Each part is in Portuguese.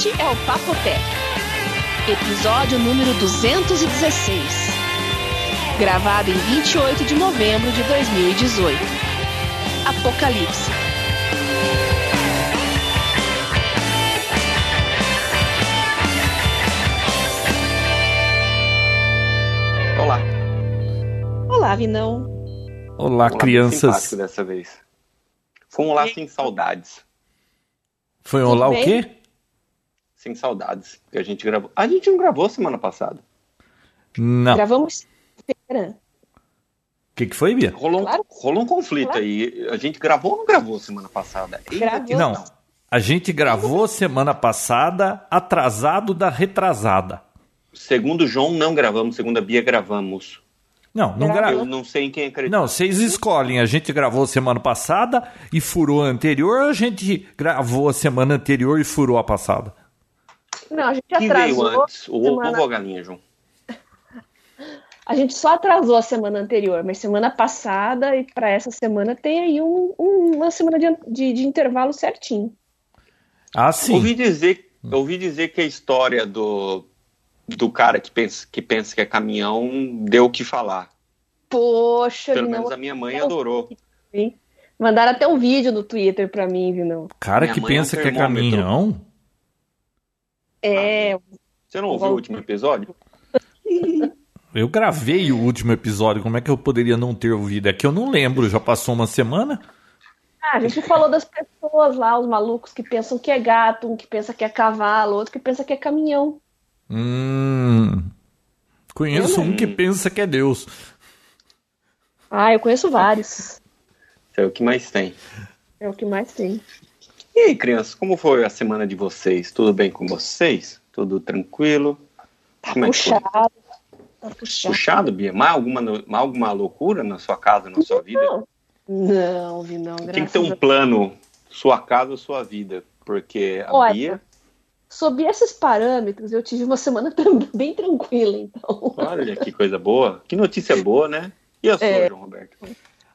Este é o Papotec, episódio número 216, gravado em 28 de novembro de 2018. Apocalipse. Olá. Olá, Vinão. Olá, Olá, crianças. dessa vez. Foi um olá sem saudades. Foi um olá o bem? quê? Sem saudades. Que a gente gravou. A gente não gravou semana passada. Não. O Gravamos feira. que, que foi, Bia? Rolou, um- Claro. rolou um conflito Claro. aí. A gente gravou ou não gravou semana passada? Gravou. Não. A gente gravou semana passada, atrasado da retrasada. Segundo o João, não gravamos. Segundo a Bia, gravamos. Não, não Gravou. Eu não sei em quem acredita. Não, vocês escolhem. A gente gravou semana passada e furou a anterior, ou a gente gravou a semana anterior e furou a passada? Não, a gente Quem veio atrasou. antes? O ovo semana- ou a galinha, João? A gente só atrasou a semana anterior, mas semana passada e para essa semana tem aí um- um- uma semana de, de- de intervalo certinho. Ah, sim. Ouvi dizer, ouvi dizer que a história do, do cara que pensa, que pensa que é caminhão deu o que falar. Poxa, Pelo menos a minha mãe adorou. Mandaram até um vídeo no Twitter pra mim, Vinão. Cara Minha que mãe é um pensa que é termômetro. caminhão. É, Você não ouviu o último episódio? Eu gravei o último episódio, como é que eu poderia não ter ouvido? É que eu não lembro, já passou uma semana? ah, a gente falou das pessoas lá, os malucos que pensam que é gato, um que pensa que é cavalo, outro que pensa que é caminhão. Hum. Conheço Eu um que pensa que é Deus. Ah, eu conheço vários. Isso é o que mais tem. É o que mais tem. E aí, crianças, como foi a semana de vocês? Tudo bem com vocês? Tudo tranquilo? Como é? Puxado. Tá puxado. Puxado, Bia? Mais alguma, mais alguma loucura na sua casa, na sua vida? Não, não, Tem que ter um plano, sua casa, sua vida. Porque a Olha, Bia. Sob esses parâmetros, eu tive uma semana bem tranquila, então. Olha que coisa boa. Que notícia boa, né? E a sua, É. João Roberto?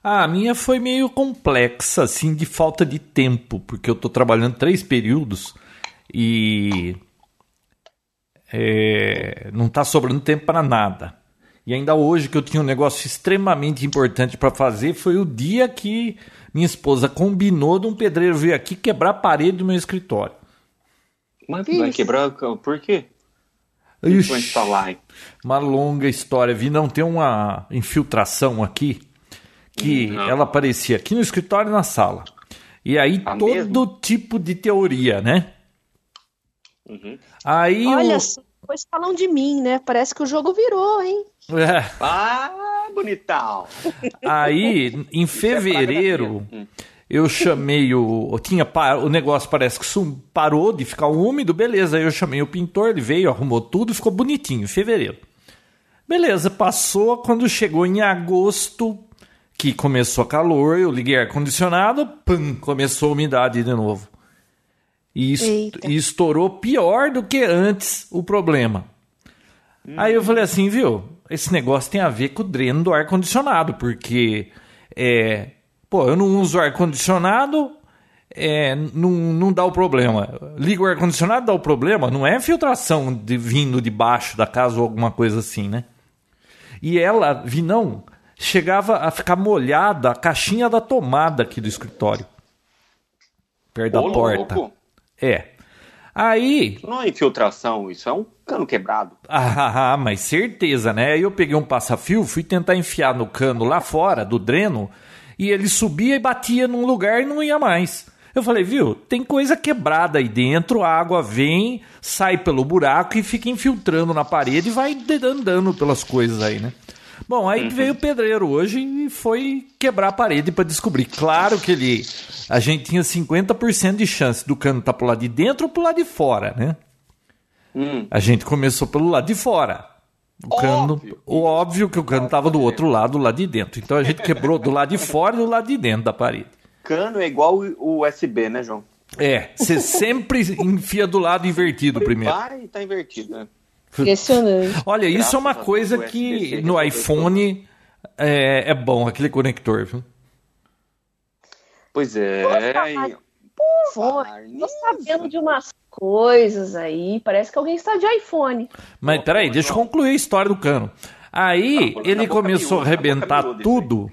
Ah, a minha foi meio complexa, assim, de falta de tempo, porque eu tô trabalhando três períodos e é, não tá sobrando tempo para nada. E ainda hoje que eu tinha um negócio extremamente importante para fazer, foi o dia que minha esposa combinou de um pedreiro vir aqui quebrar a parede do meu escritório. Mas Que vai isso? quebrar. Por quê? Ixi. Uma longa história. Vi não ter uma infiltração aqui que Não. ela aparecia aqui no escritório e na sala. E aí Ah, todo mesmo? tipo de teoria, né? Uhum. Aí Olha o... só, depois falam de mim, né? Parece que o jogo virou, hein? É, Ah, bonitão! aí em fevereiro Hum. eu chamei o eu tinha pa- o negócio parece que sum- parou de ficar úmido, beleza? Aí eu chamei o pintor, ele veio, arrumou tudo, ficou bonitinho em fevereiro. Beleza, passou quando chegou em agosto, que começou calor, eu liguei ar condicionado, pum, começou a umidade de novo. E, est- e estourou pior do que antes o problema. Aí eu falei assim, viu? Esse negócio tem a ver com o dreno do ar condicionado, porque é, pô, eu não uso ar condicionado, é, não, não dá o problema. Liga o ar condicionado, dá o problema. Não é filtração de, vindo de baixo da casa ou alguma coisa assim, né? E ela, vi não, chegava a ficar molhada a caixinha da tomada aqui do escritório. Perto da Ô, porta. louco. É. Aí, Não é infiltração, isso é um cano quebrado. ah, mas certeza, né? Aí eu peguei um passa-fio, fui tentar enfiar no cano lá fora do dreno e ele subia e batia num lugar e não ia mais. Eu falei, viu, tem coisa quebrada aí dentro, a água vem, sai pelo buraco e fica infiltrando na parede e vai andando pelas coisas aí, né? Bom, aí veio o pedreiro hoje e foi quebrar a parede para descobrir. Claro que ele. A gente tinha 50% de chance do cano estar pro lado de dentro ou pro lado de fora, né? Hum. A gente começou pelo lado de fora. O cano, Óbvio. o óbvio que o cano estava do outro lado, do lado de dentro. Então a gente quebrou do lado de fora e do lado de dentro da parede. Cano é igual o USB, né, João? É, você sempre enfia do lado invertido primeiro. Vai, tá invertido, né? Impressionante. Olha, isso é Graças uma coisa que no iPhone é, é bom, aquele conector, viu? Pois é. Foi. Falar Tô nisso. sabendo de umas coisas aí. Parece que alguém está de iPhone. Mas peraí, deixa eu concluir a história do cano. Aí Tá, ele boca começou a boca arrebentar tudo.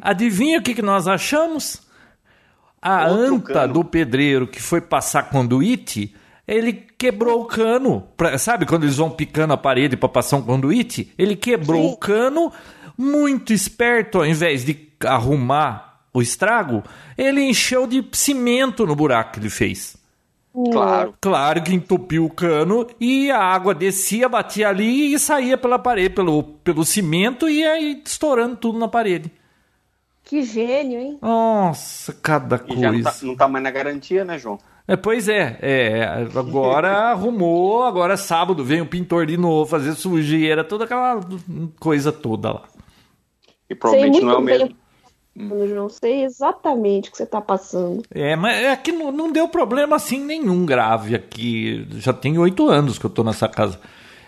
Adivinha o que, que nós achamos? A Outro anta cano. do pedreiro que foi passar conduíte, ele quebrou o cano. Pra- sabe quando eles vão picando a parede para passar um conduíte? Ele quebrou Sim. o cano, muito esperto, ao invés de arrumar o estrago, ele encheu de cimento no buraco que ele fez. Claro. Claro que entupiu o cano e a água descia, batia ali e saía pela parede, pelo, pelo cimento e aí estourando tudo na parede. Que gênio, hein? Nossa, cada E já não coisa. tá, não tá mais na garantia, né, João? É, pois é, é, agora arrumou, agora sábado vem o pintor de novo fazer sujeira, toda aquela coisa toda lá. E provavelmente não é o mesmo. bem, João. Sei exatamente o que você está passando. É, mas é que não, não deu problema assim nenhum grave aqui. Já tem oito anos que eu tô nessa casa.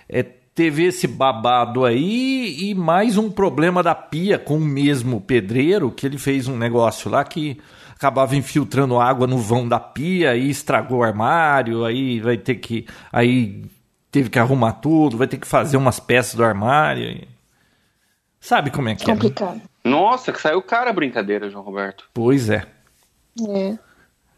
É, teve esse babado aí e mais um problema da pia com o mesmo pedreiro, que ele fez um negócio lá que acabava infiltrando água no vão da pia e estragou o armário, aí vai ter que. Aí teve que arrumar tudo, vai ter que fazer umas peças do armário. e- Sabe como é que é? né? Complicado. Nossa, que saiu cara a brincadeira, João Roberto. Pois é. É.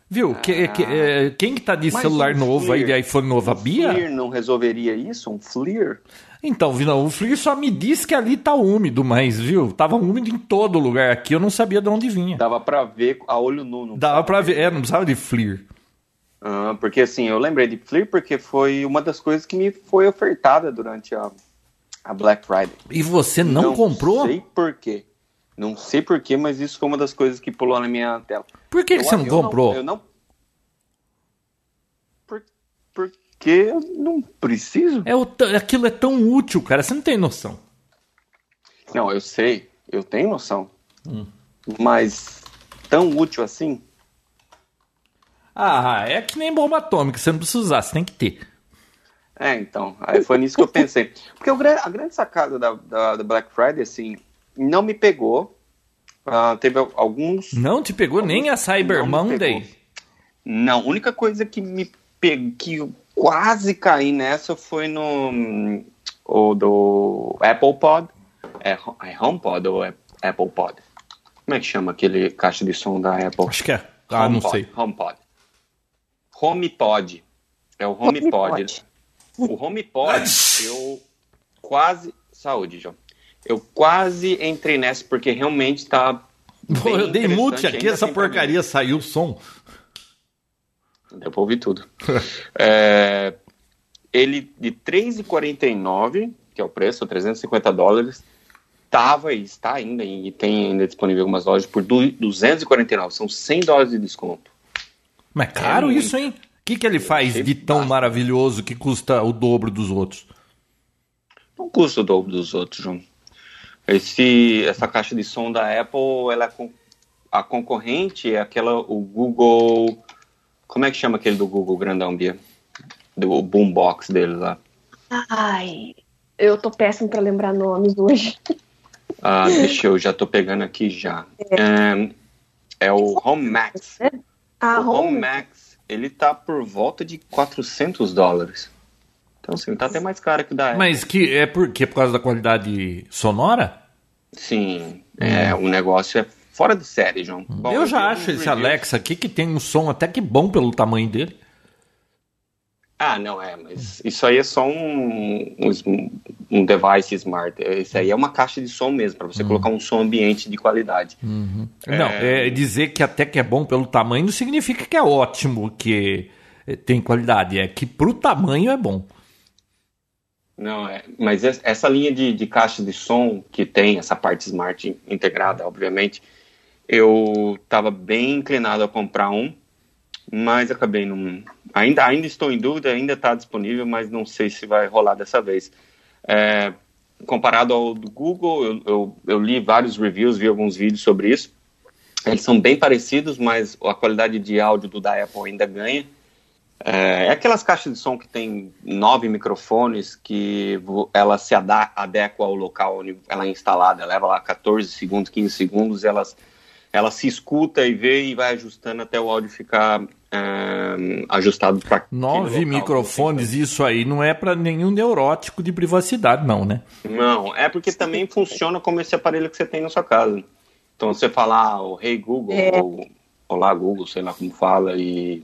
Viu? Que- que- é, quem que tá de celular um novo aí, de iPhone novo? A Bia? Fleer não resolveria isso? Um Fleer? Então, Vinão, o Fleer só me disse que ali tá úmido, mas, viu? Tava úmido em todo lugar aqui, eu não sabia de onde vinha. Dava pra ver a olho nu. não Dava pra ver, é, não precisava de Fleer. Ah, porque assim, eu lembrei de Fleer porque foi uma das coisas que me foi ofertada durante a, a Black Friday. E você não, comprou? Não sei por quê. Não sei por quê, mas isso foi uma das coisas que pulou na minha tela. Por que, que Eu- você não comprou? eu não. Por, porque eu não preciso. É o aquilo é tão útil, cara, você não tem noção. Não, eu sei, eu tenho noção. Hum. Mas tão útil assim? Ah, é que nem bomba atômica, você não precisa usar, você tem que ter. É, então. Aí foi nisso que eu pensei. Porque o a grande sacada da, da, da Black Friday, assim, não me pegou. Ah, teve al- alguns. Não te pegou nem a Cyber Não Monday? Não, a única coisa que me pegou, que quase caí nessa foi no. O do Apple Pod. É, é HomePod ou é Apple Pod? Como é que chama aquele caixa de som da Apple? Acho que é. Ah, não HomePod, sei. HomePod. HomePod. É o HomePod. HomePod. O HomePod, eu quase. Saúde, João. Eu quase entrei nessa porque realmente tá. Pô, bem eu dei mute aqui, essa mim. porcaria saiu o som. Deu pra ouvir tudo. É, ele de 3,49, que é o preço, 350 dólares, tava e está ainda, e tem ainda disponível em algumas lojas por du- 249, são 100 dólares de desconto. Mas é caro muito. isso, hein? O que, que ele faz achei de tão maravilhoso que custa o dobro dos outros? Não custa o dobro dos outros, João. Esse, essa caixa de som da Apple, ela é a concorrente é aquela, o Google, como é que chama aquele do Google grandão, Bia? Do boombox dele lá. Ai, eu tô péssimo pra lembrar nomes hoje. Ah, deixa eu, já tô pegando aqui já. É, é o Home Max. Ah, o Home. Max, ele tá por volta de 400 dólares. Então, assim, tá até mais caro que o da Apple. Mas que é por quê? Por causa da qualidade sonora? Sim, é, o negócio é fora de série, João. Bom, eu já vi acho esse. Alexa aqui que tem um som até que bom pelo tamanho dele. Ah, não é, mas isso aí é só um, um, um device smart. Isso aí é uma caixa de som mesmo, para você colocar um som ambiente de qualidade. Não, é dizer que até que é bom pelo tamanho não significa que é ótimo, que eh, tem qualidade. É que pro tamanho é bom. Não, é, mas es- essa linha de, de caixa de som que tem essa parte smart in- integrada, obviamente, eu estava bem inclinado a comprar um, mas acabei não. Ainda, ainda estou em dúvida, ainda está disponível, mas não sei se vai rolar dessa vez. É, comparado ao do Google, eu, eu, eu li vários reviews, vi alguns vídeos sobre isso. Eles são bem parecidos, mas a qualidade de áudio do da Apple ainda ganha. É, é aquelas caixas de som que tem nove microfones que ela se adequa ao local onde ela é instalada, leva lá 14 segundos, 15 segundos, elas, ela se escuta e vê e vai ajustando até o áudio ficar é, ajustado para nove microfones. Isso aí não é para nenhum neurótico de privacidade, não, né? Não, é porque também funciona como esse aparelho que você tem na sua casa. Então você falar o Hey Google é. ou Olá Google, sei lá como fala, e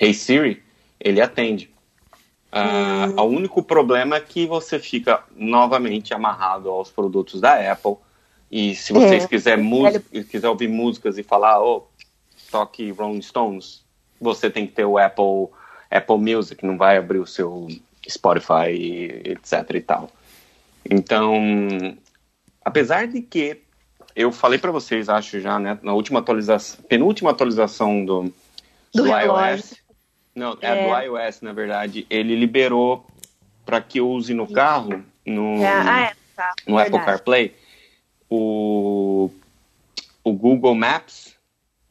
Hey Siri, ele atende. Uh, O único problema é que você fica novamente amarrado aos produtos da Apple. E se vocês é. quiser, quiser ouvir músicas e falar, oh, toque Rolling Stones, você tem que ter o Apple, Apple Music, não vai abrir o seu Spotify, etc e tal. Então, apesar de que eu falei para vocês, acho já, né, na última atualização, penúltima atualização do, do, do iOS, não, é, é, do iOS, na verdade, ele liberou para que eu use no carro, no, é, ah, é, tá, no Apple CarPlay, o, o Google Maps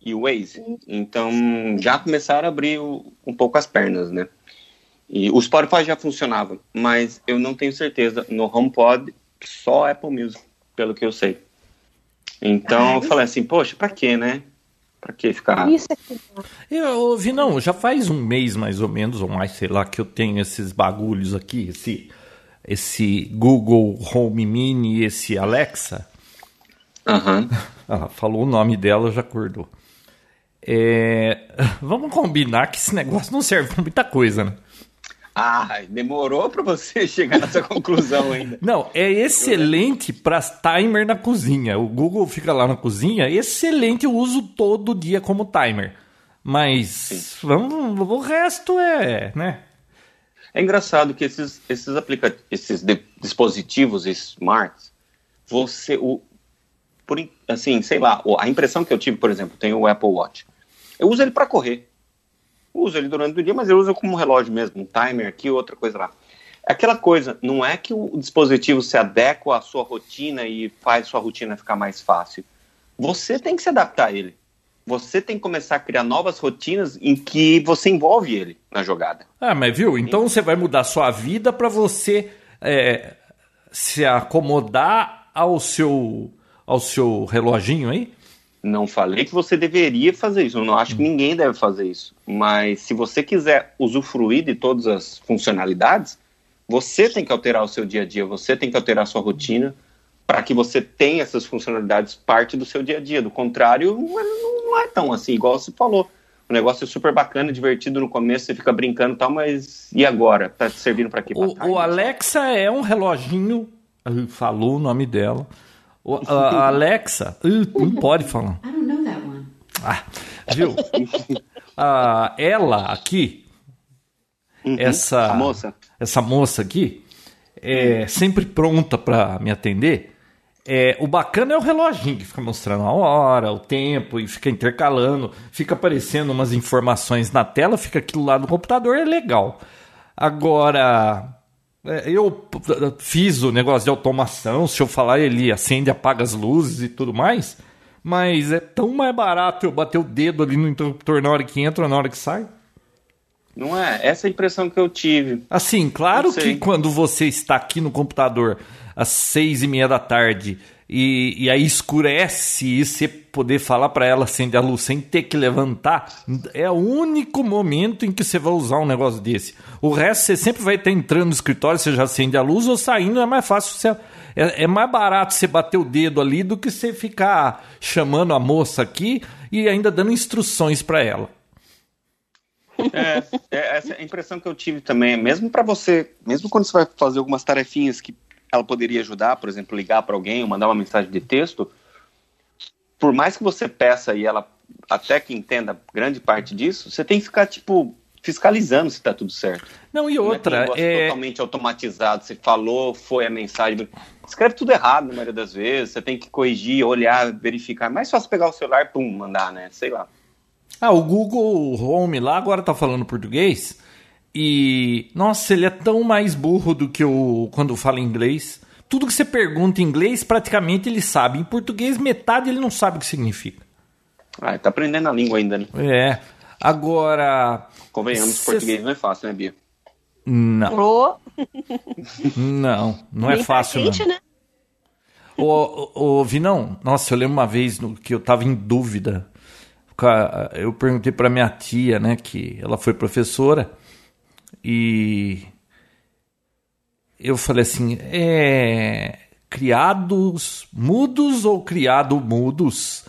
e o Waze. Então, já começaram a abrir o, um pouco as pernas, né? E o Spotify já funcionava, mas eu não tenho certeza. No HomePod, só Apple Music, pelo que eu sei. Então, ah, eu falei assim, poxa, pra quê, né? Pra que ficar. Isso aqui. Eu ouvi, não, já faz um mês mais ou menos, ou mais, sei lá, que eu tenho esses bagulhos aqui, esse, esse Google Home Mini e esse Alexa. Uhum. falou o nome dela, já acordou. É, vamos combinar que esse negócio não serve pra muita coisa, né? Ah, demorou para você chegar nessa conclusão ainda. Não, é excelente para timer na cozinha. O Google fica lá na cozinha, excelente, eu uso todo dia como timer. Mas vamos, o resto é, né? É engraçado que esses esses aplicativos, esses dispositivos smarts, você o por assim, sei lá, a impressão que eu tive, por exemplo, tem o Apple Watch. Eu uso ele para correr uso ele durante o dia, mas eu uso como relógio mesmo, um timer aqui, outra coisa lá. Aquela coisa, não é que o dispositivo se adequa à sua rotina e faz sua rotina ficar mais fácil. Você tem que se adaptar a ele. Você tem que começar a criar novas rotinas em que você envolve ele na jogada. Ah, mas viu? Então você vai mudar sua vida para você é, se acomodar ao seu, ao seu reloginho aí? Não falei que você deveria fazer isso, eu não acho que ninguém deve fazer isso. Mas se você quiser usufruir de todas as funcionalidades, você tem que alterar o seu dia a dia, você tem que alterar a sua rotina para que você tenha essas funcionalidades parte do seu dia a dia. Do contrário, não é tão assim, igual você falou. O negócio é super bacana, divertido no começo, você fica brincando e tal, mas e agora? Tá servindo para quê? O, o Alexa é um reloginho, falou o nome dela o, a Alexa, uh, não pode falar. I don't know that one. Ah, viu? ah, ela aqui, uhum, essa moça, essa moça aqui, é sempre pronta para me atender. É, o bacana é o reloginho que fica mostrando a hora, o tempo e fica intercalando, fica aparecendo umas informações na tela, fica aquilo lá no computador, é legal. Agora, eu fiz o negócio de automação, se eu falar ele acende, apaga as luzes e tudo mais, mas é tão mais barato eu bater o dedo ali no interruptor na hora que entra, na hora que sai. Não é? Essa é a impressão que eu tive. Assim, claro que quando você está aqui no computador às seis e meia da tarde e, e aí escurece e você poder falar para ela acender a luz sem ter que levantar, é o único momento em que você vai usar um negócio desse. O resto você sempre vai estar entrando no escritório, você já acende a luz ou saindo, é mais fácil você. É, é mais barato você bater o dedo ali do que você ficar chamando a moça aqui e ainda dando instruções para ela. É, é, essa é a impressão que eu tive também, mesmo para você, mesmo quando você vai fazer algumas tarefinhas que ela poderia ajudar, por exemplo, ligar para alguém ou mandar uma mensagem de texto, por mais que você peça e ela até que entenda grande parte disso, você tem que ficar, tipo, fiscalizando se está tudo certo. Não, e outra. Não é, é totalmente automatizado. Você falou, foi a mensagem. Escreve tudo errado na maioria das vezes. Você tem que corrigir, olhar, verificar. É mais fácil pegar o celular e pum, mandar, né? Sei lá. Ah, o Google Home lá agora tá falando português. E, nossa, ele é tão mais burro do que o quando fala inglês. Tudo que você pergunta em inglês, praticamente ele sabe. Em português, metade ele não sabe o que significa. Ah, tá aprendendo a língua ainda, né? É. Agora. Convenhamos, cê... português não é fácil, né, Bia? Não. Oh. Não, não é fácil. Gente, não. né? Ô, ô, ô, Vinão, nossa, eu lembro uma vez no, que eu tava em dúvida eu perguntei para minha tia, né, que ela foi professora, e eu falei assim: é criados mudos ou criado mudos?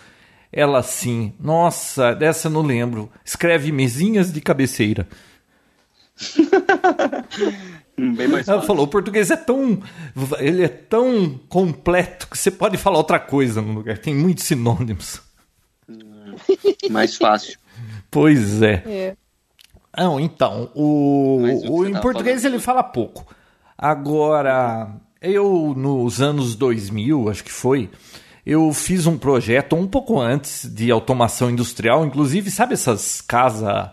Ela assim, nossa, dessa eu não lembro. Escreve mesinhas de cabeceira. Bem mais Ela falou, o português é tão. Ele é tão completo que você pode falar outra coisa no lugar. Tem muitos sinônimos. Mais fácil. Pois é. É. Não, então, o, o o- em português falando? ele fala pouco. Agora, eu nos anos 2000, acho que foi, eu fiz um projeto um pouco antes de automação industrial, inclusive, sabe essas casa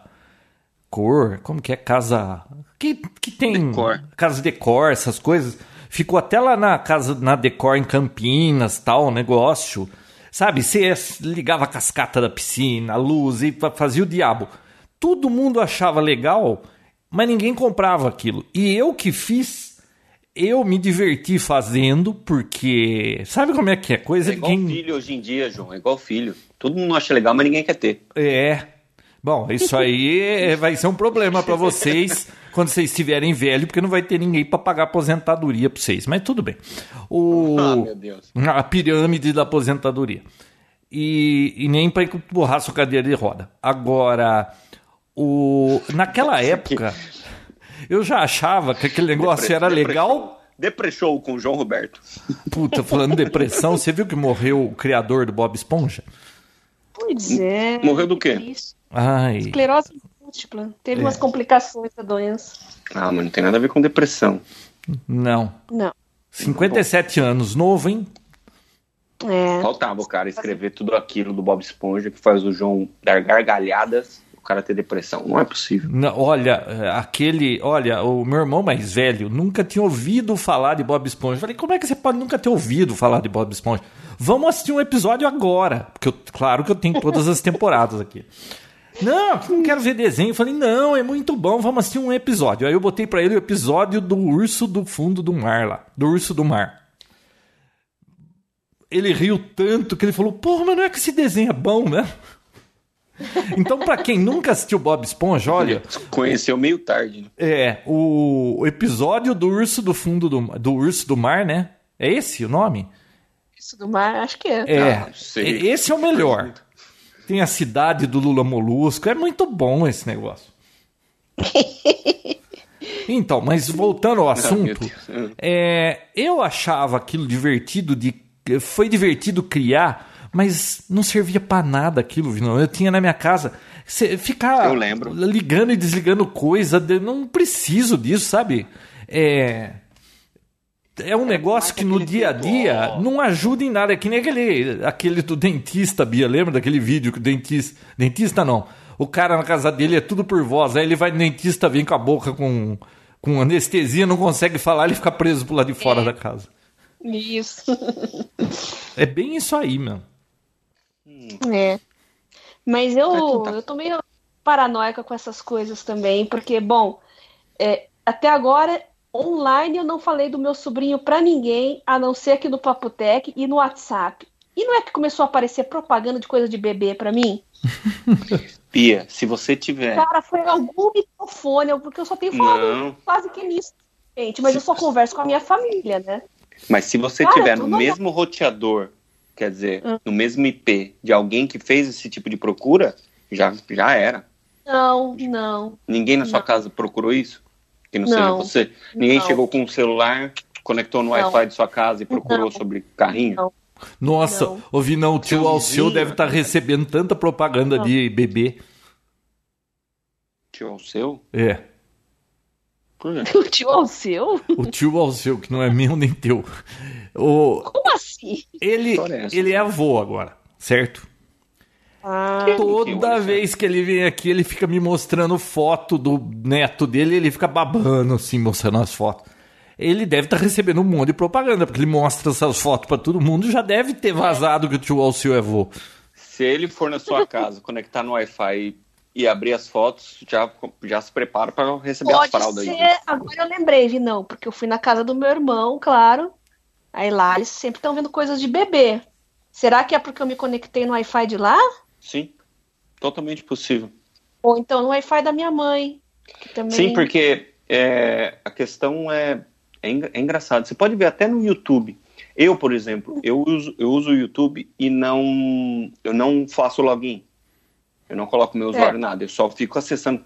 cor, como que é casa que, que tem Decor. casa decor, essas coisas. Ficou até lá na casa na decor em Campinas, tal, negócio. Sabe, você ligava a cascata da piscina, a luz e fa- fazia o diabo. Todo mundo achava legal, mas ninguém comprava aquilo. E eu que fiz, eu me diverti fazendo, porque sabe como é que é coisa É igual quem filho hoje em dia, João. É igual filho. Todo mundo acha legal, mas ninguém quer ter. é. Bom, isso aí é- vai ser um problema para vocês quando vocês estiverem velho, porque não vai ter ninguém para pagar aposentadoria para vocês. Mas tudo bem. O Ah, meu Deus. a pirâmide da aposentadoria. E, e nem para empurrar sua cadeira de roda. Agora, o, naquela época, eu já achava que aquele negócio era legal. Depressou com o João Roberto. Puta, falando de depressão, você viu que morreu o criador do Bob Esponja? Pois é. Morreu do quê? Ai, Esclerose múltipla. Teve umas complicações da doença. Ah, mas não tem nada a ver com depressão. não. Não. 57 anos, novo, hein? É. Faltava o cara escrever tudo aquilo do Bob Esponja que faz o João dar gargalhadas, cara ter depressão. Não é possível. Não, olha, é, aquele. Olha, o meu irmão mais velho nunca tinha ouvido falar de Bob Esponja. Falei, como é que você pode nunca ter ouvido falar de Bob Esponja? Vamos assistir um episódio agora. Porque, eu, claro que eu tenho todas as temporadas aqui. Não, não quero ver desenho. Falei, não, é muito bom, vamos assistir um episódio. Aí eu botei pra ele o episódio do urso do fundo do mar lá. Do urso do mar. Ele riu tanto que ele falou, porra, mas não é que esse desenho é bom, né? Então, pra quem nunca assistiu Bob Esponja, olha, Conheceu meio tarde. Né? é, o, episódio do urso do fundo do, do urso do mar, né? É esse o nome? Isso do mar, acho que é. É. Ah. E- Esse é o melhor. Tem a cidade do Lula Molusco. É muito bom esse negócio. Então, mas voltando ao Ah, assunto, é, eu achava aquilo divertido de. Foi divertido criar, mas não servia pra nada aquilo, não. Eu tinha na minha casa. cê- Ficar ligando e desligando coisa, de- não preciso disso, sabe? É. É um negócio que no dia a dia não ajuda em nada. É que nem aquele, aquele do dentista, Bia. Lembra daquele vídeo que o dentista. Dentista não. O cara na casa dele é tudo por voz. Aí ele vai no dentista, vem com a boca com, com anestesia, não consegue falar, ele fica preso pro lado de fora da casa. Isso. É bem isso aí, meu. É. Mas eu, tentar. eu tô meio paranoica com essas coisas também, porque, bom, é, até agora, online eu não falei do meu sobrinho pra ninguém, a não ser aqui no Papotec e no WhatsApp. E não é que começou a aparecer propaganda de coisa de bebê pra mim? Pia, se você tiver. Cara, foi algum microfone, porque eu só tenho falado Não. quase que nisso, gente. Mas eu só converso com a minha família, né? Mas se você Cara, tiver no mesmo roteador, quer dizer, Hum. no mesmo IP de alguém que fez esse tipo de procura, já, já era. Não, não. Ninguém na sua Não. casa procurou isso? Que não, seja Não. você? Ninguém Não. chegou com um celular, conectou no. Wi-Fi de sua casa e procurou Não. sobre carrinho? Não. Nossa, Não. ouvi não, o tio Seu Alceu deve estar recebendo tanta propaganda Não. de bebê. Tio, o seu? É. O tio Alceu? O tio Alceu, que não é meu nem teu. O, Como assim? ele, é ele é avô agora, certo? Ah, Toda vez que ele vem aqui, ele fica me mostrando foto do neto dele, ele fica babando assim, mostrando as fotos. Ele deve estar recebendo um monte de propaganda, porque ele mostra essas fotos pra todo mundo, já deve ter vazado que o tio Alceu é avô. Se ele for na sua casa, conectar no Wi-Fi e abrir as fotos, já, já se prepara para receber as Pode fraldas ser. aí. Agora eu lembrei, vi não, porque eu fui na casa do meu irmão, claro. Aí lá eles sempre estão vendo coisas de bebê. Será que é porque eu me conectei no Wi-Fi de lá? Sim. Totalmente possível. Ou então no Wi-Fi da minha mãe. Também... Sim, porque é, a questão é, é, é engraçado. Você pode ver até no YouTube. Eu, por exemplo, eu uso, eu uso o YouTube e não, eu não faço login. Eu não coloco meu usuário é. nada. Eu só fico acessando.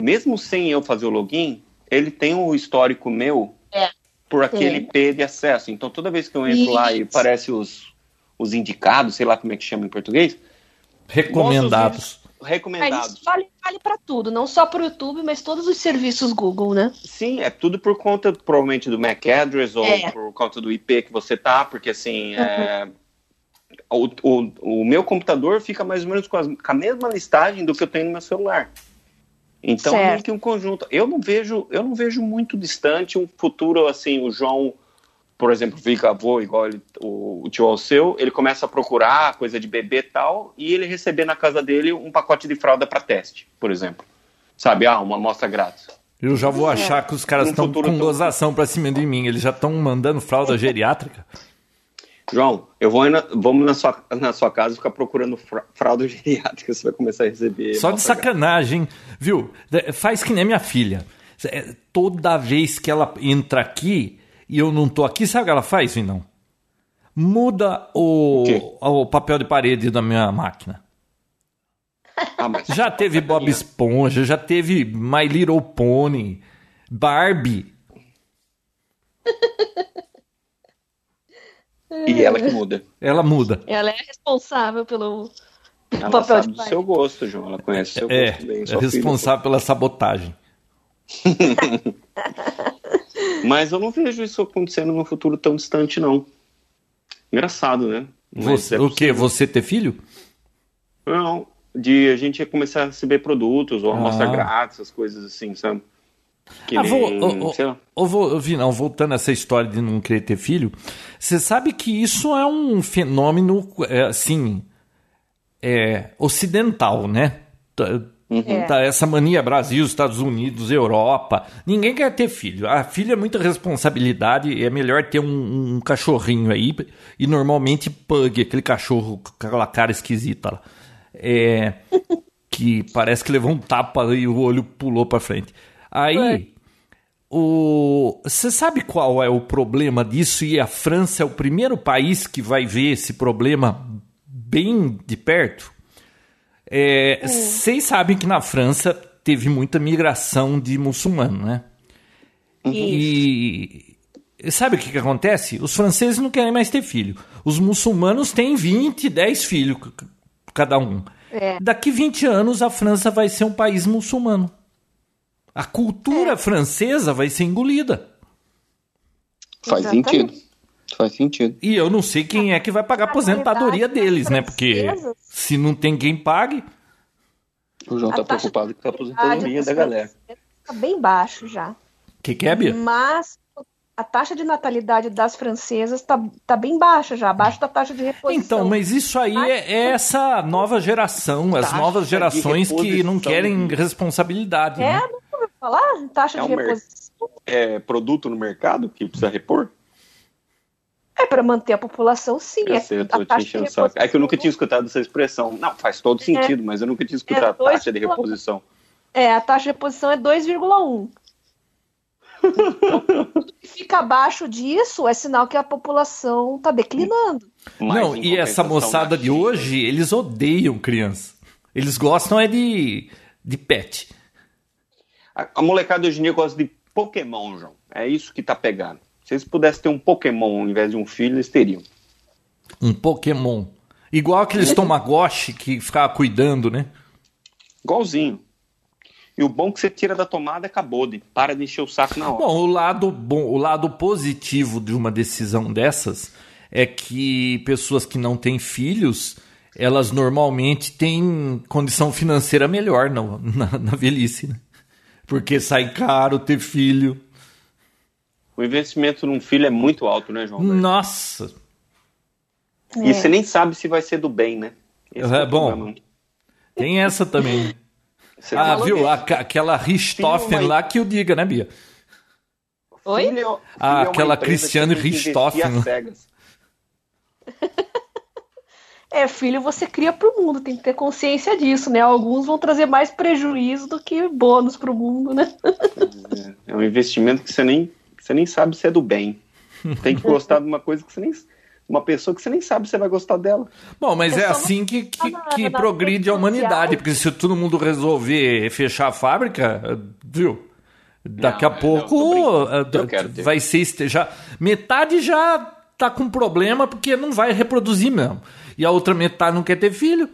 Mesmo sem eu fazer o login, ele tem o um histórico meu é. por aquele IP de acesso. Então, toda vez que eu entro Isso. lá e aparece os, os indicados, sei lá como é que chama em português. Recomendados. Recomendados. É, vale, vale para tudo, não só para o YouTube, mas todos os serviços Google, né? Sim, é tudo por conta, provavelmente, do MAC address ou é. por conta do IP que você tá, porque assim. Uhum. É, o, o, o, meu computador fica mais ou menos com, as, com, a mesma listagem do que eu tenho no meu celular. Então certo. é meio que um conjunto. Eu não vejo, eu não vejo muito distante um futuro assim, o João por exemplo, fica avô, igual ele, o, o tio Alceu, ele começa a procurar coisa de bebê e tal, e ele receber na casa dele um pacote de fralda para teste, por exemplo. Sabe, ah, uma amostra grátis. Eu já vou achar que os caras estão com gozação para cima de mim, eles já estão mandando fralda geriátrica. João, eu vou na, vamos na sua, na sua casa ficar procurando fralda geriátrica, você vai começar a receber. Só de sacanagem, viu? Faz que nem minha filha. É, toda vez que ela entra aqui, e eu não tô aqui, sabe o que ela faz, Vinão? Muda o, o, o papel de parede da minha máquina. Ah. Já teve Bob Esponja, já teve My Little Pony, Barbie. E ela que muda. Ela muda. Ela é responsável pelo ela papel sabe de do seu gosto, João. Ela conhece o seu é, gosto bem. É responsável pela sabotagem. Mas eu não vejo isso acontecendo no futuro tão distante, não. Engraçado, né? Você, é o que? Você ter filho? Não, de a gente começar a receber produtos ou ah. amostra grátis, essas coisas assim, sabe? Que ah, nem, vou, oh, vou, não, voltando a essa história de não querer ter filho, você sabe que isso é um fenômeno, é, assim, é, ocidental, né? Uhum. Tá, essa mania Brasil, Estados Unidos, Europa. Ninguém quer ter filho. A filha é muita responsabilidade. É melhor ter um, um cachorrinho aí. E normalmente pug, aquele cachorro com aquela cara esquisita lá. É, que parece que levou um tapa e o olho pulou para frente. Aí, o você sabe qual é o problema disso? E a França é o primeiro país que vai ver esse problema bem de perto. É, hum. Vocês sabem que na França teve muita migração de muçulmano, né? E sabe o que, que acontece? Os franceses não querem mais ter filho. Os muçulmanos têm 20, 10 filhos cada um. É. Daqui 20 anos a França vai ser um país muçulmano. A cultura é. francesa vai ser engolida. Faz Exatamente. sentido. Faz sentido. E eu não sei quem é que vai pagar a aposentadoria deles, né? Porque se não tem quem pague. O João tá preocupado com a aposentadoria da galera. Tá bem baixo já. O que, que é, Bia? Mas a taxa de natalidade das francesas tá, tá bem baixa já, abaixo da taxa de reposição. Então, mas isso aí é, é essa nova geração, as novas gerações que não querem responsabilidade. É, né? não falar? Taxa é de reposição. É produto no mercado que precisa repor? É para manter a população, sim. Eu sei, eu tô te enchendo saco. É que eu nunca tinha escutado essa expressão. Não, faz todo é. sentido, é, mas eu nunca tinha escutado é a taxa de reposição. É, a taxa de reposição é 2,1. Tudo que fica abaixo disso é sinal que a população está declinando. Mas, Não, e essa moçada de hoje, eles odeiam criança. Eles gostam é de, de pet. A, a molecada hoje em dia gosta de Pokémon, João. É isso que tá pegando. Se eles pudessem ter um Pokémon ao invés de um filho, eles teriam. Um Pokémon. Igual aqueles Tamagotchi que ficava cuidando, né? Igualzinho. E o bom é que você tira da tomada acabou, de para de encher o saco na hora. Bom, o lado bom, o lado positivo de uma decisão dessas é que pessoas que não têm filhos, elas normalmente têm condição financeira melhor na, na, na velhice, né? Porque sai caro ter filho. O investimento num filho é muito alto, né, João? Nossa! E é. você nem sabe se vai ser do bem, né? Esse é, é bom. Tem essa também. Você ah, viu? A, aquela Richthofen lá que eu diga, né, Bia? Oi? Filho, filho ah, aquela Cristiane Richthofen. É, filho, você cria para o mundo, tem que ter consciência disso, né? Alguns vão trazer mais prejuízo do que bônus para o mundo, né? É, é um investimento que você nem, você nem sabe se é do bem. Tem que gostar de uma coisa que você nem. Uma pessoa que você nem sabe se você vai gostar dela. Bom, mas é, é assim que, que, que progride a humanidade, porque se todo mundo resolver fechar a fábrica, viu? Daqui não, a pouco não, vai ser já metade já tá com problema porque não vai reproduzir mesmo e a outra metade não quer ter filho.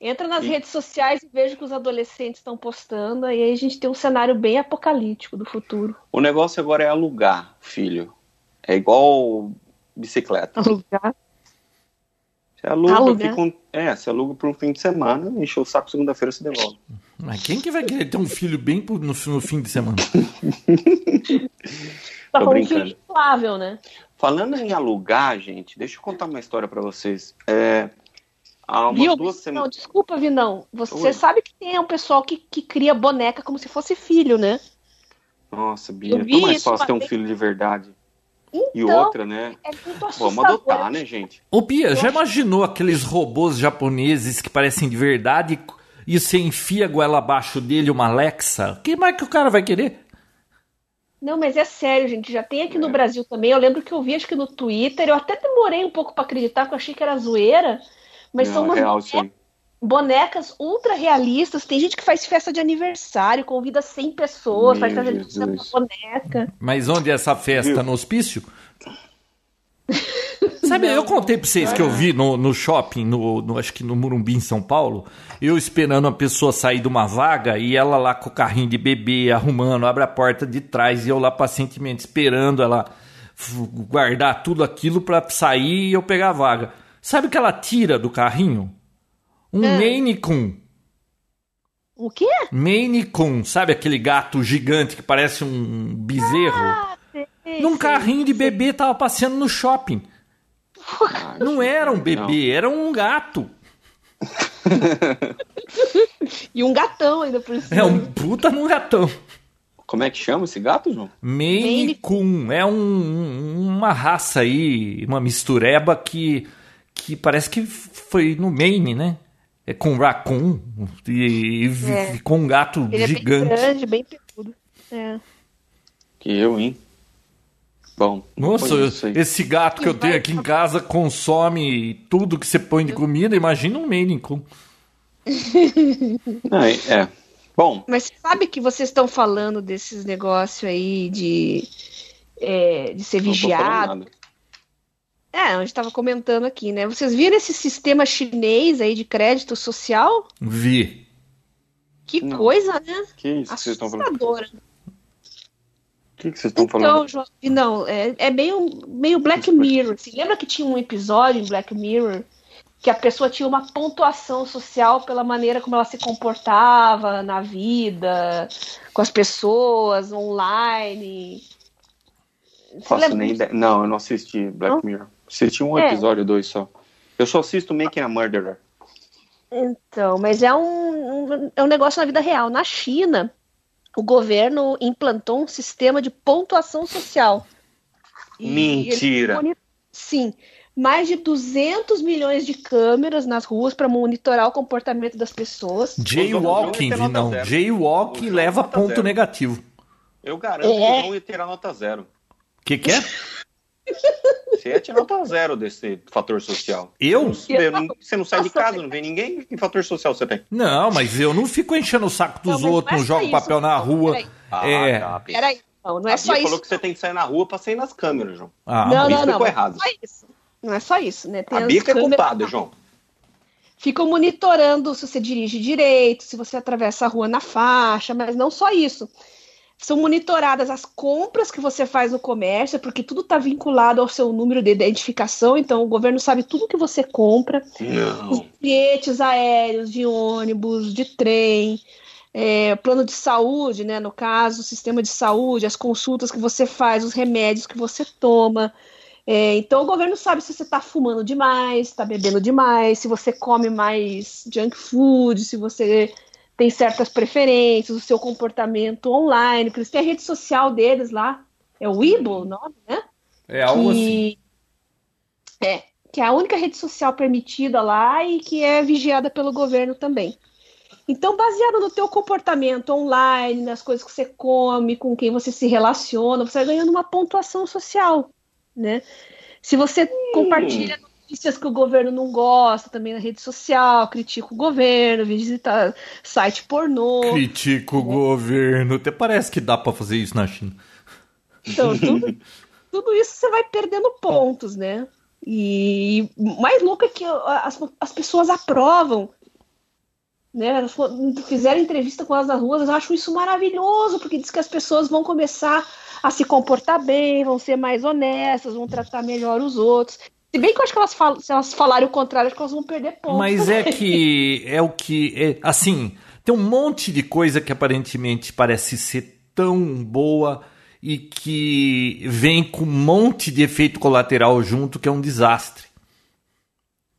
Entra nas e... redes sociais e veja que os adolescentes estão postando, aí a gente tem um cenário bem apocalíptico do futuro. O negócio agora é alugar, filho. É igual bicicleta. Alugar? Você aluga, aluga. Fica um, é, você aluga por um fim de semana, encheu o saco segunda-feira você devolve. Mas quem que vai querer ter um filho bem no, no fim de semana? tá Tô brincando. Um filho né? Falando em alugar, gente, deixa eu contar uma história para vocês. É, há umas Viu? duas semanas. Não, desculpa, Vinão. Você Oi. sabe que tem um pessoal que, que cria boneca como se fosse filho, né? Nossa, Bia, é tão mais fácil ter um filho de verdade. Então, e outra, né? É Vamos adotar, né, gente? Ô, Bia, já imaginou aqueles robôs japoneses que parecem de verdade e você enfia a goela abaixo dele uma Alexa? que mais que o cara vai querer? Não, mas é sério, gente. Já tem aqui no é. Brasil também. Eu lembro que eu vi, acho que no Twitter. Eu até demorei um pouco para acreditar, porque eu achei que era zoeira. Mas Não, são umas real, bonecas, bonecas, ultra realistas. Tem gente que faz festa de aniversário, convida 100 pessoas, Meu faz festa de boneca. Mas onde é essa festa? No hospício? Sabe, eu contei pra vocês que eu vi no, no shopping, no, no, acho que no Murumbi, em São Paulo, eu esperando a pessoa sair de uma vaga e ela lá com o carrinho de bebê, arrumando, abre a porta de trás e eu lá pacientemente esperando ela guardar tudo aquilo para sair e eu pegar a vaga. Sabe o que ela tira do carrinho? Um é. Maine Coon. O quê? Maine Coon, sabe aquele gato gigante que parece um bezerro? Ah, sei, Num carrinho de bebê tava passeando no shopping. Não era um bebê, era um gato. e um gatão ainda por cima. É um puta num gatão. Como é que chama esse gato, João? Maine Coon. É um, uma raça aí, uma mistureba que, que parece que foi no Maine, né? É com raccoon e, é. com um gato Ele gigante. É bem grande, bem peludo. É. Que eu, hein? Bom. Nossa, esse gato que eu tenho aqui em casa consome tudo que você põe de comida. Imagina um Maine Coon. é, é. Bom. Mas sabe que vocês estão falando desses negócios aí de, é, de ser vigiado? É, a gente estava comentando aqui, né? Vocês viram esse sistema chinês aí de crédito social? Vi. Que Não. coisa, né? Que isso que vocês estão falando? Que, que vocês estão então, falando? João, não, é, é meio, meio Black Mirror. Assim. Lembra que tinha um episódio em Black Mirror que a pessoa tinha uma pontuação social pela maneira como ela se comportava na vida, com as pessoas, online. Faço nem ideia. Não, eu não assisti Black não? Mirror. Assisti um é. episódio dois só. Eu só assisto Making a Murderer. Então, mas é um, um, é um negócio na vida real. Na China, o governo implantou um sistema de pontuação social. Mentira! Sim, mais de 200 milhões de câmeras nas ruas para monitorar o comportamento das pessoas. Jaywalking, não. Jaywalking leva ponto zero. negativo. Eu garanto é. que vão ter a nota zero. O que, que é? Você ia tirar nota zero desse fator social. Eu? Você não, você não sai de casa, não vem ninguém. Que fator social você tem? Não, mas eu não fico enchendo o saco dos não, outros, não, não jogo papel na rua. Ah, é... Tá, peraí. Não, não é só isso. falou que você tem que sair na rua pra sair nas câmeras, João. Ah, não, não, não. errado. Não é, isso. não é só isso, né? Tem a Bia que é culpada, João. Ficam monitorando se você dirige direito, se você atravessa a rua na faixa, mas não só isso são monitoradas as compras que você faz no comércio, porque tudo está vinculado ao seu número de identificação, então o governo sabe tudo que você compra. Não. Os bilhetes aéreos, de ônibus, de trem, é, plano de saúde, né, no caso, o sistema de saúde, as consultas que você faz, os remédios que você toma. É, então o governo sabe se você está fumando demais, está bebendo demais, se você come mais junk food, se você tem certas preferências, o seu comportamento online, porque eles têm a rede social deles lá, é o Weibo o nome, né? É algo que... assim. É, que é a única rede social permitida lá e que é vigiada pelo governo também. Então, baseado no teu comportamento online, nas coisas que você come, com quem você se relaciona, você vai ganhando uma pontuação social, né? Se você hum. compartilha notícias que o governo não gosta também na rede social, critica o governo, visita site pornô. Critica o né? governo. Até parece que dá para fazer isso na China. Então, tudo, tudo isso você vai perdendo pontos, né? E mais louco é que as, as pessoas aprovam né? Elas fizeram entrevista com elas nas ruas, eu acho isso maravilhoso, porque diz que as pessoas vão começar a se comportar bem, vão ser mais honestas, vão tratar melhor os outros. Se bem que eu acho que elas falam, se elas falarem o contrário, acho que elas vão perder pontos. Mas é que é o que é, assim, tem um monte de coisa que aparentemente parece ser tão boa e que vem com um monte de efeito colateral junto que é um desastre.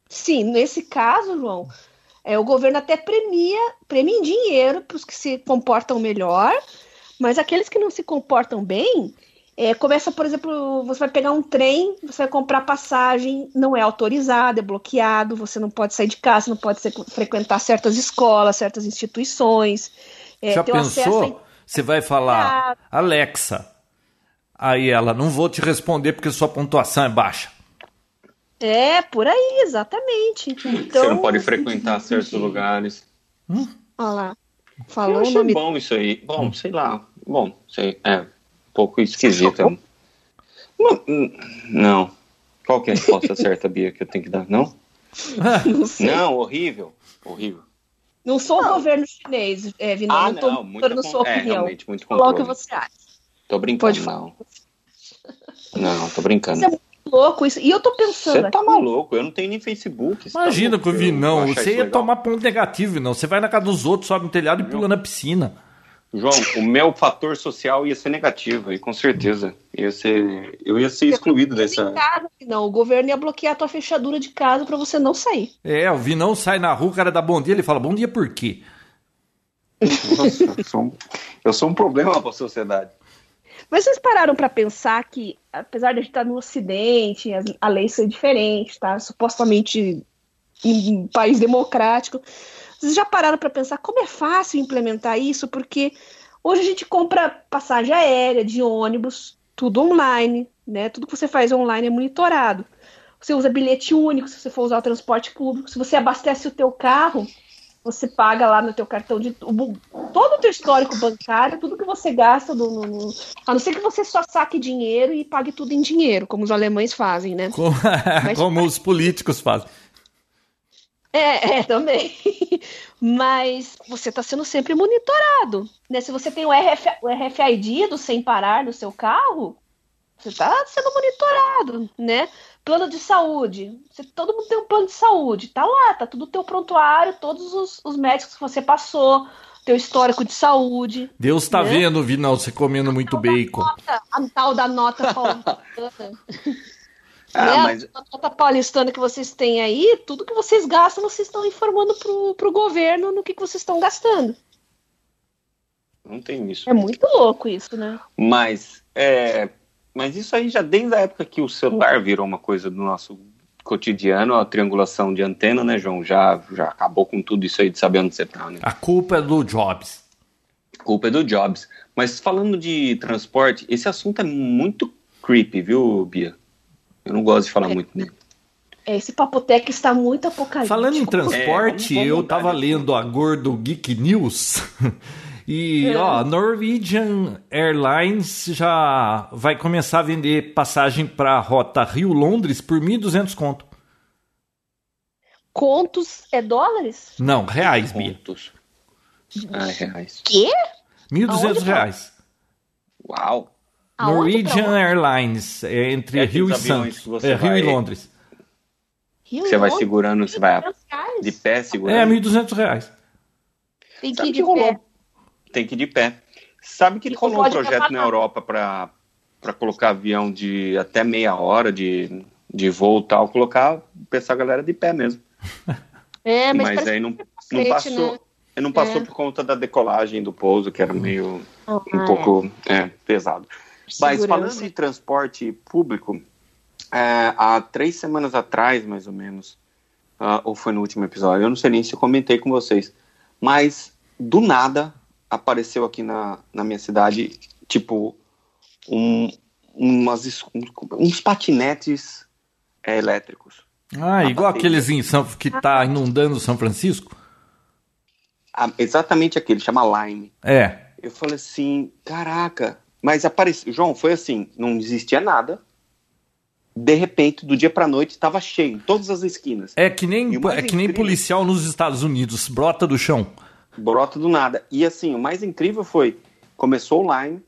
Sim, nesse caso, João, é, o governo até premia, premia em dinheiro para os que se comportam melhor, mas aqueles que não se comportam bem, é, começa, por exemplo, você vai pegar um trem, você vai comprar passagem, não é autorizado, é bloqueado, você não pode sair de casa, não pode ser, frequentar certas escolas, certas instituições. É, Já pensou? Você vai falar, Alexa, aí ela, não vou te responder porque sua pontuação é baixa. É, por aí, exatamente. Então... Você não pode frequentar certos lugares. Hum? Olha lá. Falou Eu achei nome... bom isso aí. Bom, sei lá. Bom, sei, é pouco esquisito. Não, não. Qual que é a resposta certa, Bia, que eu tenho que dar? Não? Não, não horrível. Horrível. Não sou o governo chinês, é, Vinão. Ah, não, não muito sua é, opinião. Realmente, muito Qual que você acha? Tô brincando, Pode não. Não, tô brincando. Você é louco isso. E eu tô pensando. Você tá aqui, maluco, eu não tenho nem Facebook. Imagina tá que eu vi, não. Você ia legal. tomar ponto negativo, não. Você vai na casa dos outros, sobe no telhado e pula na piscina. João, o meu fator social ia ser negativo, e com certeza. Ia ser, eu ia ser excluído dessa. Casa, não, o governo ia bloquear a tua fechadura de casa para você não sair. É, o Vinão sai na rua, o cara dá bom dia, ele fala bom dia por quê? Nossa, eu, sou um, eu sou um problema para a sociedade. Mas vocês pararam para pensar que, apesar de a gente estar no Ocidente, a, a lei ser diferente, tá? Supostamente em um país democrático, vocês já pararam para pensar como é fácil implementar isso? Porque hoje a gente compra passagem aérea, de ônibus, tudo online, né? Tudo que você faz online é monitorado. Você usa bilhete único se você for usar o transporte público. Se você abastece o teu carro, você paga lá no teu cartão de todo o teu histórico bancário, tudo que você gasta, no, no, a não ser que você só saque dinheiro e pague tudo em dinheiro, como os alemães fazem, né? Como, Mas, como os políticos fazem. É, é também. Mas você está sendo sempre monitorado. Né? Se você tem o, RF, o RFID do sem parar no seu carro, você está sendo monitorado, né? Plano de saúde. Você, todo mundo tem um plano de saúde. Tá lá, tá tudo teu prontuário, todos os, os médicos que você passou, teu histórico de saúde. Deus tá né? vendo, Vinal, você comendo muito bacon. Nota, a tal da nota paulistana. Ah, né? mas... A nota paulistana que vocês têm aí, tudo que vocês gastam, vocês estão informando pro, pro governo no que, que vocês estão gastando. Não tem isso. É muito louco isso, né? Mas, é, mas isso aí já desde a época que o celular virou uma coisa do nosso cotidiano, a triangulação de antena, né, João? Já, já acabou com tudo isso aí de saber onde você tá, né? A culpa é do Jobs. A culpa é do Jobs. Mas falando de transporte, esse assunto é muito creepy, viu, Bia? Eu não gosto de falar é. muito nele. Esse Papotec está muito apocalíptico. Falando em transporte, é, eu tava lendo a Gordo Geek News E, é. ó, Norwegian Airlines já vai começar a vender passagem para a rota Rio-Londres por 1.200 conto. Contos é dólares? Não, reais, Bia. Contos. Ah, reais. Quê? 1.200 reais. Uau. Norwegian Airlines, é entre é Rio e Santos. É, Rio vai... e Londres. Rio você vai segurando, você vai de pé segurando. É, 1.200 reais. Tem que ir de pé tem que ir de pé. Sabe que rolou um projeto na Europa para colocar avião de até meia hora de, de voo e tal, colocar, pensar a galera de pé mesmo. É, mas, mas aí não, não passou. Né? Não passou é. por conta da decolagem do pouso, que era meio um pouco é, pesado. Mas falando de transporte público, É, há três semanas atrás, mais ou menos, uh, ou foi no último episódio, eu não sei nem se eu comentei com vocês, mas do nada apareceu aqui na, na minha cidade, tipo, um, umas, uns patinetes é, elétricos. Ah, igual aqueles em São, que tá inundando São Francisco? Ah, exatamente aquele, chama Lime. É. Eu falei assim, caraca, mas apareceu. João, foi assim, não existia nada. De repente, do dia pra noite, estava cheio, em todas as esquinas. É que nem, é que nem policial nos Estados Unidos, brota do chão. Brota do nada. E assim, o mais incrível foi, começou o Lime,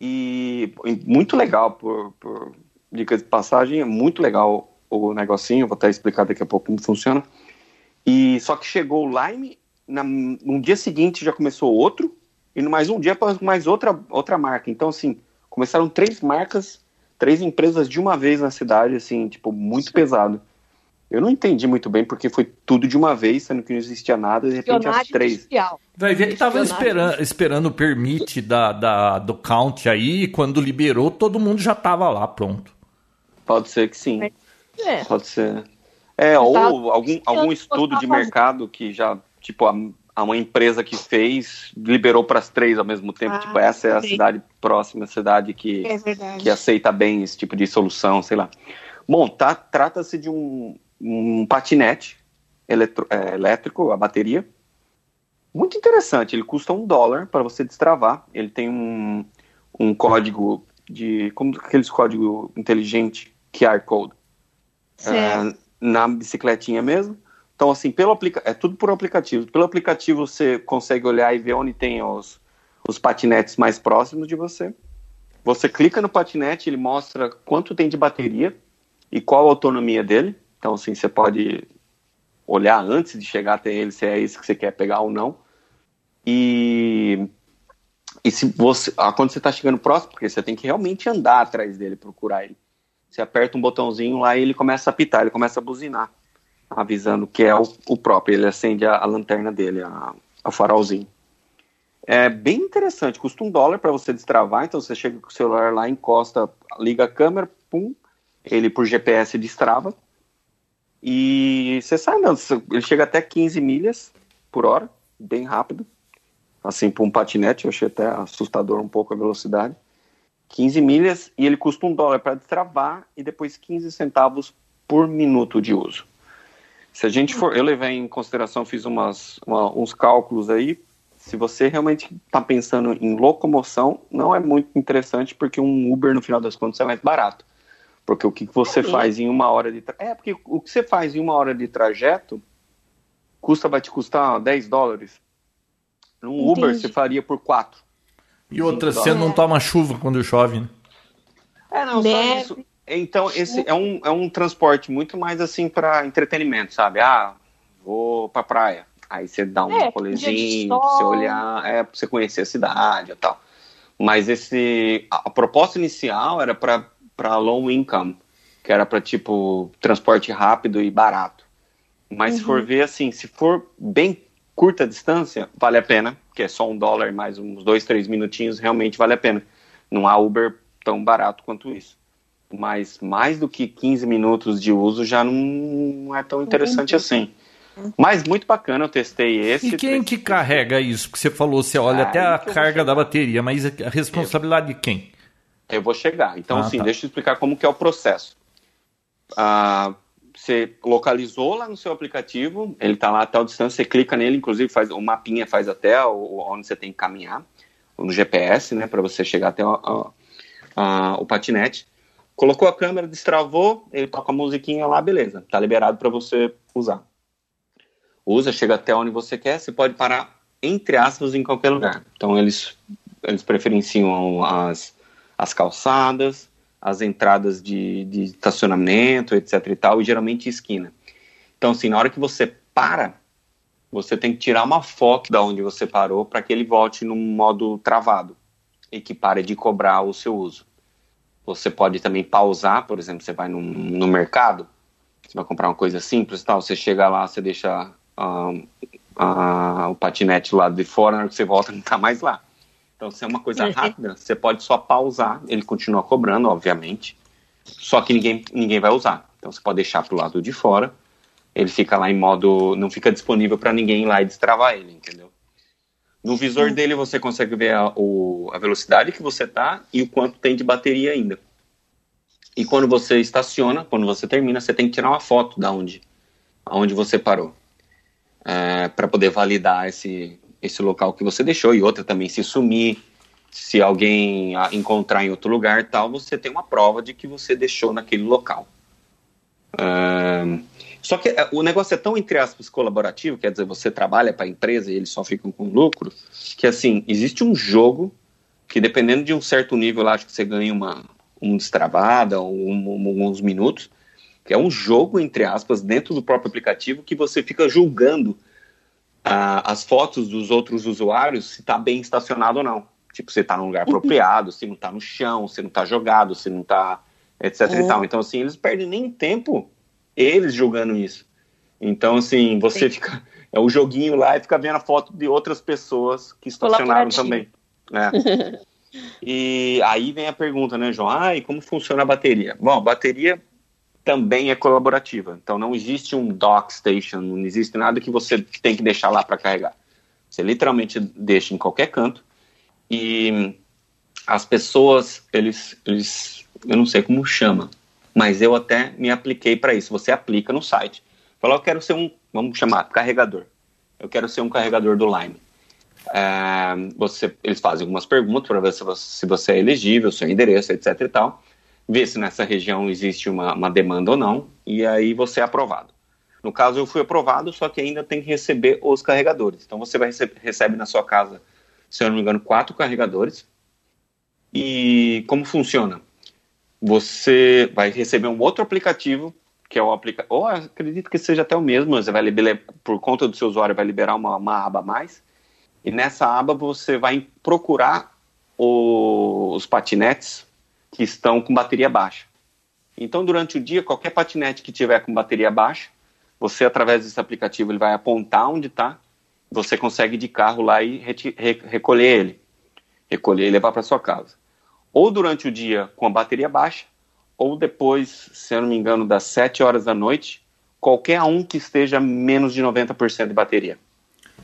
e, e muito legal, por, por dica de passagem, é muito legal o negocinho, vou até explicar daqui a pouco como funciona. E só que chegou o Lime na, no dia seguinte já começou outro, e no mais um dia mais outra, outra marca. Então, assim, começaram três marcas, três empresas de uma vez na cidade, assim, tipo, muito pesado. Eu não entendi muito bem porque foi tudo de uma vez, sendo que não existia nada, de repente as três. Industrial. Vai ver que tava esperando, esperando o permit da, da, do count aí, e quando liberou, todo mundo já tava lá pronto. Pode ser que sim. É. Pode ser. É, ou algum, algum estudo de mercado que já tipo, a, uma empresa que fez liberou para as três ao mesmo tempo. Ah, tipo, essa é a cidade próxima, a cidade que, é que aceita bem esse tipo de solução, sei lá. Bom, tá, trata-se de um, um patinete eletro, é, elétrico, a bateria. Muito interessante, ele custa um dólar para você destravar. Ele tem um, um código de. como aqueles código inteligente, QR Code. É, na bicicletinha mesmo. Então, assim, pelo aplica é tudo por aplicativo. Pelo aplicativo você consegue olhar e ver onde tem os, os patinetes mais próximos de você. Você clica no patinete, ele mostra quanto tem de bateria e qual a autonomia dele. Então, assim, você pode olhar antes de chegar até ele se é isso que você quer pegar ou não. E, e se você, ah, quando você está chegando próximo, porque você tem que realmente andar atrás dele, procurar ele. Você aperta um botãozinho lá e ele começa a apitar, ele começa a buzinar avisando que é o, o próprio. Ele acende a, a lanterna dele, a, a, farolzinho. É bem interessante, custa um dólar para você destravar, então você chega com o celular lá, encosta, liga a câmera, pum, ele por GPS destrava. E você sai andando, ele chega até 15 milhas por hora, bem rápido. Assim, para um patinete, eu achei até assustador um pouco a velocidade. 15 milhas e ele custa um dólar para destravar e depois 15 centavos por minuto de uso. Se a gente for, eu levei em consideração, fiz umas, uma, uns cálculos aí. Se você realmente está pensando em locomoção, não é muito interessante porque um Uber no final das contas é mais barato. Porque o que você faz em uma hora de tra... é porque o que você faz em uma hora de trajeto custa vai te custar 10 dólares. Um Uber você faria por 4. E outra, você não toma chuva quando chove, né? É, não, só isso. Então, esse é um, é um transporte muito mais assim para entretenimento, sabe? Ah, vou pra praia. Aí você dá um é, rolezinho, pra você olhar, é, pra você conhecer a cidade e tal. Mas esse. A, a proposta inicial era para low income, que era para tipo transporte rápido e barato. Mas uhum. se for uhum. ver assim, se for bem curta distância, vale a pena, que é só um dólar mais uns dois, três minutinhos, realmente vale a pena. Não há Uber tão barato quanto isso mas mais do que 15 minutos de uso já não é tão interessante assim. Mas muito bacana, eu testei esse. E quem que carrega isso? Porque você falou, você olha ah, até a carga da bateria, mas a responsabilidade eu, de quem? Eu vou chegar. Então, ah, assim, tá. deixa eu explicar como que é o processo. Ah, você localizou lá no seu aplicativo, ele está lá até a distância, você clica nele, inclusive faz o mapinha faz até onde você tem que caminhar, no GPS, né, para você chegar até o, o patinete. Colocou a câmera, destravou, ele toca a musiquinha lá, beleza, tá liberado para você usar. Usa, chega até onde você quer, você pode parar, entre aspas, em qualquer lugar. Então eles, eles preferenciam as, as calçadas, as entradas de, de estacionamento, etc e tal, e geralmente esquina. Então, assim, na hora que você para, você tem que tirar uma foto da onde você parou para que ele volte num modo travado e que pare de cobrar o seu uso. Você pode também pausar, por exemplo, você vai no, no mercado, você vai comprar uma coisa simples tal, você chega lá, você deixa uh, uh, o patinete lado de fora, na hora que você volta não está mais lá. Então, se é uma coisa rápida, você pode só pausar, ele continua cobrando, obviamente. só que ninguém, ninguém vai usar. Então você pode deixar para o lado de fora, ele fica lá em modo, não fica disponível para ninguém ir lá e destravar ele, entendeu? No visor dele você consegue ver a, o, a velocidade que você tá e o quanto tem de bateria ainda. E quando você estaciona, quando você termina, você tem que tirar uma foto da onde, aonde você parou, é, para poder validar esse, esse local que você deixou. E outra também, se sumir, se alguém encontrar em outro lugar, tal, você tem uma prova de que você deixou naquele local. Só que é, o negócio é tão, entre aspas, colaborativo, quer dizer, você trabalha para a empresa e eles só ficam com lucro, que assim, existe um jogo que dependendo de um certo nível, lá, acho que você ganha uma, um destravada ou um, um, uns minutos, que é um jogo, entre aspas, dentro do próprio aplicativo que você fica julgando ah, as fotos dos outros usuários se está bem estacionado ou não. Tipo, se está num lugar apropriado, se não está no chão, se não está jogado, se não está etc e tal. Então, assim, eles perdem nem tempo eles julgando isso. Então, assim, você Sim. fica... É o joguinho lá e fica vendo a foto de outras pessoas que estacionaram também. É. E aí vem a pergunta, né, João? Ah, e como funciona a bateria? Bom, a bateria também é colaborativa. Então não existe um dock station, não existe nada que você tem que deixar lá para carregar. Você literalmente deixa em qualquer canto e as pessoas, eles, eles eu não sei como chama, mas eu até me apliquei para isso. Você aplica no site. Fala, eu quero ser um, vamos chamar, carregador. Eu quero ser um carregador do Lime. É, você, eles fazem algumas perguntas para ver se você, se você, é elegível, seu endereço, etc e tal. Ver se nessa região existe uma, uma, demanda ou não, e aí você é aprovado. No caso, eu fui aprovado, só que ainda tem que receber os carregadores. Então você vai receber, recebe na sua casa, se eu não me engano, quatro carregadores. E como funciona? Você vai receber um outro aplicativo, que é o aplicativo, ou acredito que seja até o mesmo, você vai liberar, por conta do seu usuário, vai liberar uma, uma aba a mais e nessa aba você vai procurar o, os patinetes que estão com bateria baixa. Então, durante o dia, qualquer patinete que tiver com bateria baixa, você, através desse aplicativo, ele vai apontar onde está, você consegue de carro lá e re recolher ele. Recolher e levar para sua casa. Ou durante o dia com a bateria baixa, ou depois, se eu não me engano, das 7 horas da noite, qualquer um que esteja menos de 90% de bateria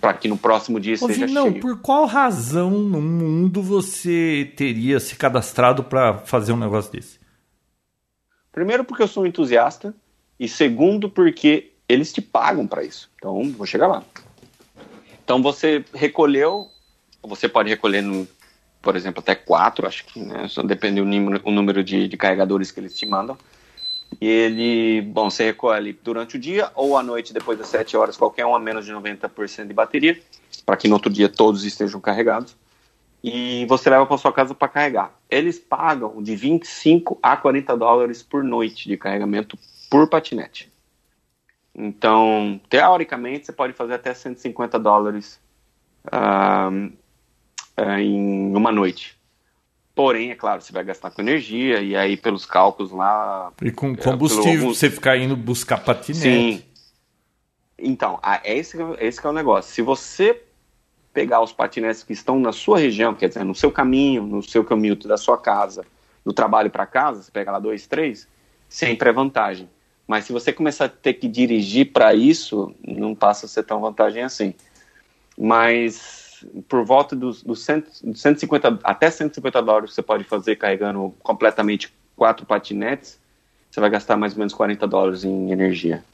para que no próximo dia Ô, seja não, cheio. por qual razão no mundo você teria se cadastrado para fazer um negócio desse? Primeiro porque eu sou um entusiasta e segundo porque eles te pagam para isso. Então, vou chegar lá. Então, você recolheu, você pode recolher, no, por exemplo, até quatro, acho que, né? Só depende do número, o número de, de carregadores que eles te mandam. E ele, bom, você recolhe durante o dia ou à noite, depois das 7 horas, qualquer um a menos de 90% de bateria, para que no outro dia todos estejam carregados. E você leva para sua casa para carregar. Eles pagam de 25 a 40 dólares por noite de carregamento por patinete. Então, teoricamente, você pode fazer até 150 dólares uh, uh, em uma noite. Porém, é claro, você vai gastar com energia, e aí pelos cálculos lá. E com é, combustível, pelo... você ficar indo buscar patinete. Sim. Então, é esse, esse é o negócio. Se você pegar os patinetes que estão na sua região, quer dizer, no seu caminho, no seu caminho da sua casa, do trabalho para casa, você pega lá dois, três, sempre é vantagem. Mas se você começar a ter que dirigir para isso, não passa a ser tão vantagem assim. Mas por volta dos, dos 150 até 150 dólares você pode fazer carregando completamente quatro patinetes, você vai gastar mais ou menos 40 dólares em energia.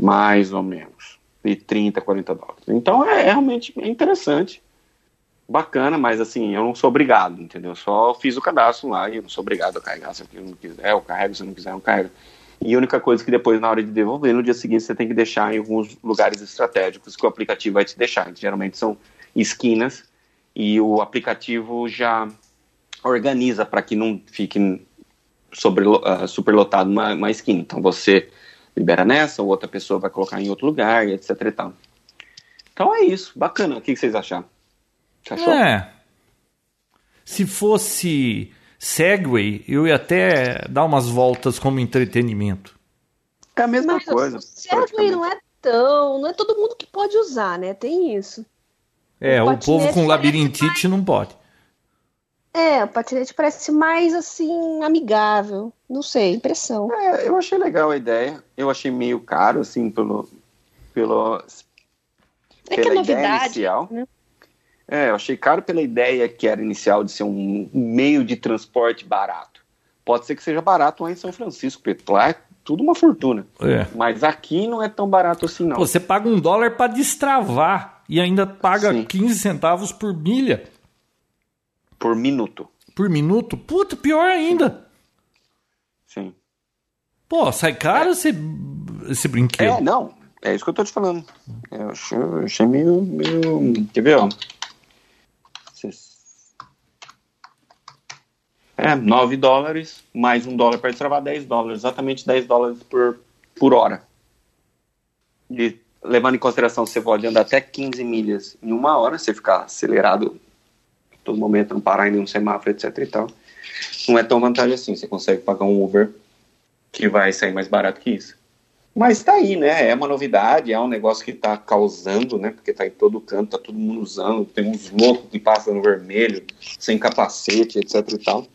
Mais ou menos. De 30, 40 dólares. Então é, é realmente interessante. Bacana, mas assim, eu não sou obrigado, entendeu? Eu só fiz o cadastro lá e eu não sou obrigado a carregar. Se eu não quiser, eu carrego. Se eu não quiser, eu carrego. E a única coisa que depois, na hora de devolver, no dia seguinte, você tem que deixar em alguns lugares estratégicos que o aplicativo vai te deixar. geralmente são esquinas e o aplicativo já organiza para que não fique sobre, uh, superlotado uma, uma esquina. Então você libera nessa, ou outra pessoa vai colocar em outro lugar, e etc e tal. Então é isso, bacana. O que vocês acharam? achou? É. Se fosse Segway, eu ia até dar umas voltas como entretenimento. É a mesma Mas, coisa. Segway não é tão. Não é todo mundo que pode usar, né? Tem isso. É, o, o povo com labirintite não pode. É, o patinete parece mais assim, amigável. Não sei, impressão. É, eu achei legal a ideia. Eu achei meio caro, assim, pelo. pelo é que é novidade. Inicial. Né? É, eu achei caro pela ideia que era inicial de ser um meio de transporte barato. Pode ser que seja barato lá em São Francisco, porque lá é tudo uma fortuna. É. Mas aqui não é tão barato assim, não. Pô, você paga um dólar para destravar e ainda paga Sim. 15 centavos por milha. Por minuto. Por minuto? Puta, pior ainda. Sim. Pô, sai caro é. esse, esse brinquedo. É, não. É isso que eu tô te falando. Eu achei, eu achei meio, meio. Quer ver, ó? É, 9 dólares, mais um dólar para destravar, 10 dólares. Exatamente 10 dólares por, por hora. E levando em consideração, você pode andar até 15 milhas em uma hora, você ficar acelerado todo momento, não parar em nenhum semáforo, etc e tal. Não é tão vantagem assim, você consegue pagar um Uber que vai sair mais barato que isso. Mas tá aí, né? É uma novidade, é um negócio que tá causando, né? Porque tá em todo canto, tá todo mundo usando, tem uns loucos que passam no vermelho, sem capacete, etc e tal.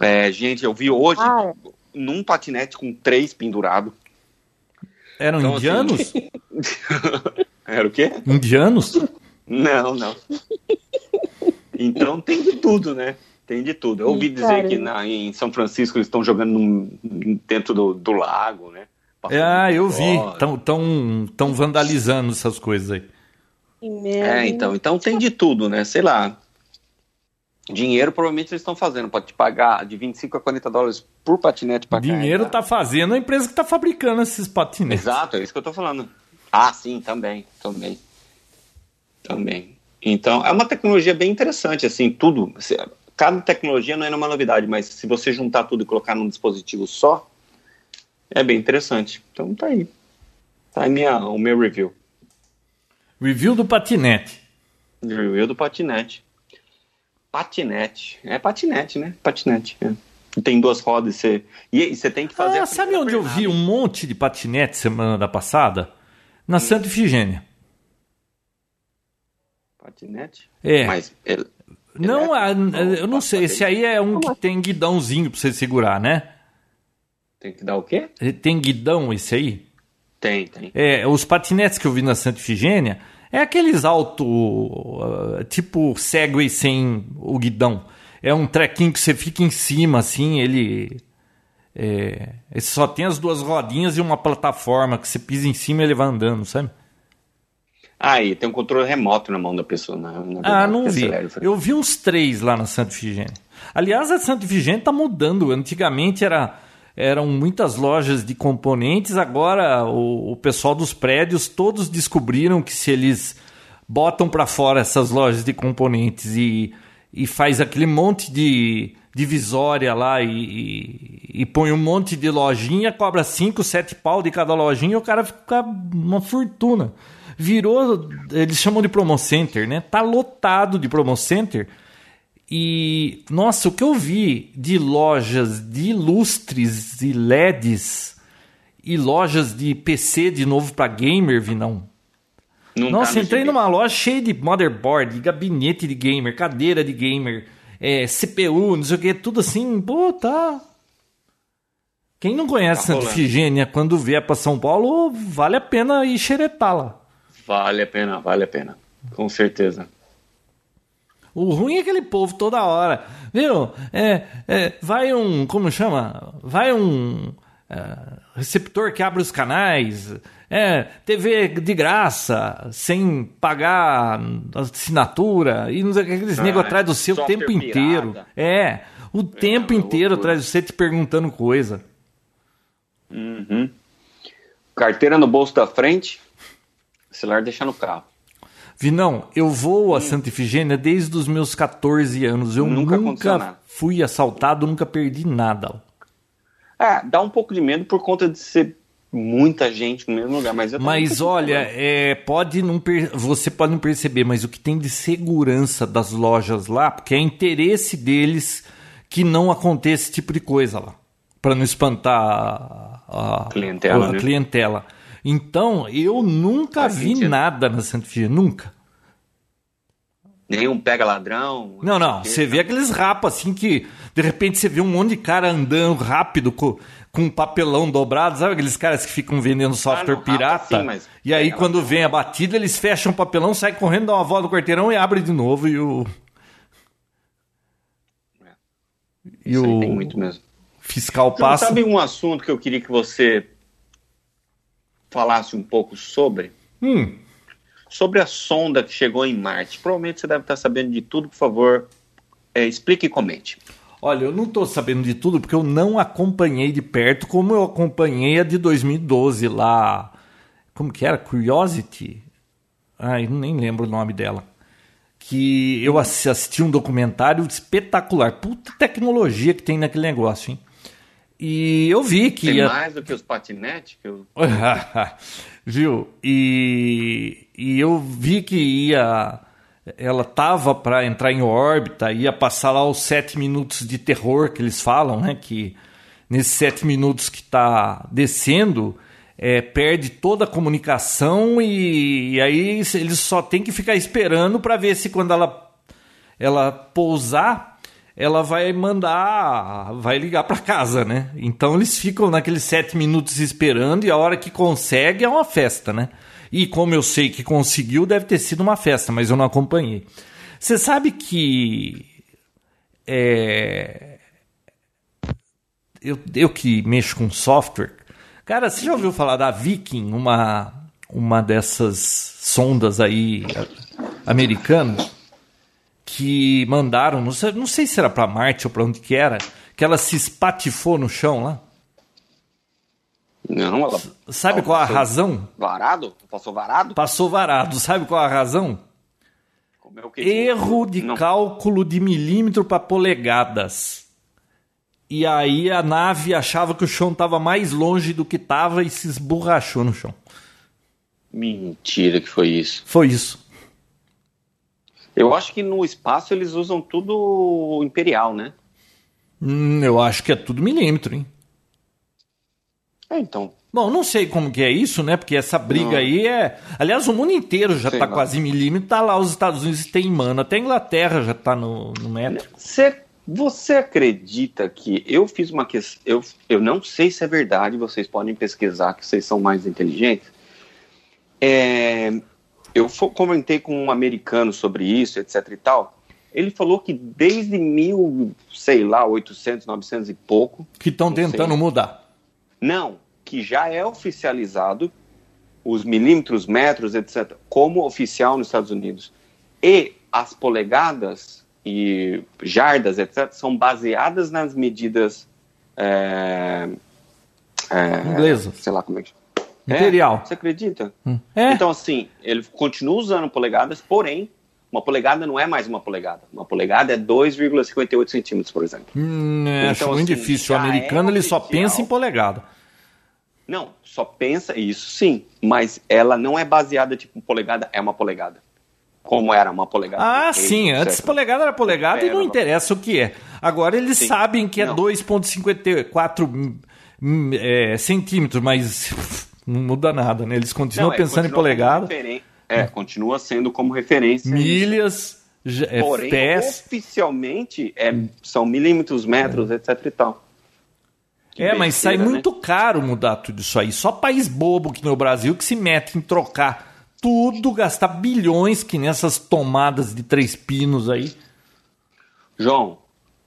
É, gente, eu vi hoje ah, num patinete com três pendurado. Eram então, assim, indianos? Assim... Era o quê? Indianos? Não, não. Então tem de tudo, né? Tem de tudo. Eu ouvi dizer que na, em São Francisco eles estão jogando num, dentro do, do, lago, né? ah, eu vi. Estão tão, tão vandalizando essas coisas aí. É, então, então tem de tudo, né? Sei lá. Dinheiro provavelmente eles estão fazendo. Pode te pagar de 25 a 40 dólares por patinete para Dinheiro está fazendo a empresa que está fabricando esses patinetes. Exato, é isso que eu estou falando. Ah, sim, também, também. Também. Então, é uma tecnologia bem interessante, assim, tudo. Cada tecnologia não é uma novidade, mas se você juntar tudo e colocar num dispositivo só, é bem interessante. Então, tá aí. Tá aí minha, o meu review. Review do patinete. Review do patinete. Patinete. É patinete, né? Patinete. É. Tem duas rodas você... e você tem que fazer. Ah, sabe onde eu vi um monte de patinete semana passada? Na hum. Santa Ifigênia. Patinete? É. Mas ele, não, é, eu não sei. Esse aí é um que tem guidãozinho pra você segurar, né? Tem que dar o quê? Tem guidão esse aí? Tem, tem. É, os patinetes que eu vi na Santa Ifigênia é aqueles alto, uh, tipo Segway sem o guidão. É um trequinho que você fica em cima, assim, ele... É, só tem as duas rodinhas e uma plataforma que você pisa em cima e ele vai andando, sabe? Aí, tem um controle remoto na mão da pessoa. Na, na ah, não vi. Eu vi uns três lá na Santa Ifigênia. Aliás, a Santa Ifigênia está mudando. Antigamente era, eram muitas lojas de componentes, agora o, o pessoal dos prédios todos descobriram que se eles botam para fora essas lojas de componentes e, e faz aquele monte de divisória lá e, e, e, põe um monte de lojinha, cobra 5, 7 pau de cada lojinha o cara fica uma fortuna virou, eles chamam de promo center, né? Tá lotado de promo center. E nossa, o que eu vi de lojas de lustres e LEDs e lojas de PC de novo para gamer, Vinão. Não nossa, tá entrei numa loja cheia de motherboard, de gabinete de gamer, cadeira de gamer, é, CPU, não sei o que, tudo assim, pô, tá. Quem não conhece tá Santa Ifigênia, quando vier para São Paulo, vale a pena ir xeretar lá. Vale a pena, vale a pena. Com certeza. O ruim é aquele povo toda hora. Viu? É, é, vai um. Como chama? Vai um. É, receptor que abre os canais. É, TV de graça, sem pagar assinatura. E não sei o que aqueles ah, negros atrás do seu o tempo inteiro. É. O é, tempo inteiro atrás de você te perguntando coisa. Uhum. Carteira no bolso da frente, celular deixa no carro. Vinão, eu vou a. Santa Ifigênia desde os meus 14 anos. Eu nunca, nunca fui assaltado, nunca perdi nada. É, dá um pouco de medo por conta de ser muita gente no mesmo lugar, mas Mas olha, é, pode não per... você pode não perceber, mas o que tem de segurança das lojas lá, porque é interesse deles que não aconteça esse tipo de coisa lá, para não espantar a, a clientela. A, a né? clientela. Então, eu nunca Faz vi sentido. nada na Santa Fia, nunca. Nenhum pega ladrão. Não, não. Você vê aqueles rapas assim que de repente você vê um monte de cara andando rápido com, com um papelão dobrado, sabe aqueles caras que ficam vendendo software ah, não, pirata? Sim, mas e aí quando vem a batida, eles fecham o papelão, saem correndo, dão uma volta no quarteirão e abre de novo e o. É. E Isso o tem muito mesmo. Fiscal então, passa. Sabe um assunto que eu queria que você falasse um pouco sobre? Hum sobre a sonda que chegou em Marte. Provavelmente você deve estar sabendo de tudo, por favor, é, explique e comente. Olha, eu não estou sabendo de tudo porque eu não acompanhei de perto como eu acompanhei a de 2012 lá. Como que era? Curiosity? Ai, nem lembro o nome dela. Que eu assisti um documentário espetacular. Puta tecnologia que tem naquele negócio, hein? E eu vi que. Tem ia... mais do que os patinetes? Que eu... Viu? E, e eu vi que ia. Ela tava para entrar em órbita, ia passar lá os sete minutos de terror que eles falam, né? Que nesses sete minutos que está descendo, é, perde toda a comunicação e, e, aí eles só tem que ficar esperando para ver se quando ela, ela pousar ela vai mandar, vai ligar para casa, né? Então eles ficam naqueles sete minutos esperando e a hora que consegue é uma festa, né? E como eu sei que conseguiu, deve ter sido uma festa, mas eu não acompanhei. Você sabe que é... eu, eu que mexo com software, cara, você já ouviu falar da Viking, uma uma dessas sondas aí americanas? Que mandaram, não sei, não sei se era para Marte ou para onde que era, que ela se espatifou no chão lá. Não, ela. Sabe ela qual a razão? Varado? Passou varado? Passou varado. Sabe qual a razão? Erro de não. cálculo de milímetro para polegadas. E aí a nave achava que o chão estava mais longe do que estava e se esborrachou no chão. Mentira que foi isso. Foi isso. Eu acho que no espaço eles usam tudo imperial, né? Hum, eu acho que é tudo milímetro, hein? É, então. Bom, não sei como que é isso, né? Porque essa briga não. aí é. Aliás, o mundo inteiro já está quase milímetro, tá lá os Estados Unidos teimando, até a Inglaterra já está no, no metro. Você, você acredita que eu fiz uma questão. Eu, eu não sei se é verdade, vocês podem pesquisar, que vocês são mais inteligentes. É, eu comentei com um americano sobre isso, etc e tal. Ele falou que desde mil, sei lá, 800, 900 e pouco. Que estão tentando sei, mudar. Não, que já é oficializado os milímetros, metros, etc., como oficial nos Estados Unidos. E as polegadas e jardas, etc., são baseadas nas medidas. É, é, Inglesas. Sei lá como é que Imperial. É, você acredita? Hum. É. Então, assim, ele continua usando polegadas, porém, uma polegada não é mais uma polegada. Uma polegada é 2,58 centímetros, por exemplo. Hum, é, então, acho muito assim, difícil. O americano é ele só pensa em polegada. Não, só pensa isso sim, mas ela não é baseada tipo polegada, é uma polegada. Como era uma polegada. Ah, sim. Antes polegada era polegada e não interessa o que é. Agora eles sim. sabem que é 2,54 é, centímetros, mas não muda nada, né? Eles continuam não, é, pensando continua em polegada. É, continua sendo como referência. Milhas, é, Porém, pés. oficialmente é, são milímetros, metros, é. etc e tal. Que é, mas sai né? muito caro mudar tudo isso aí. Só país bobo que no Brasil que se mete em trocar tudo, gastar bilhões que nessas tomadas de três pinos aí. João,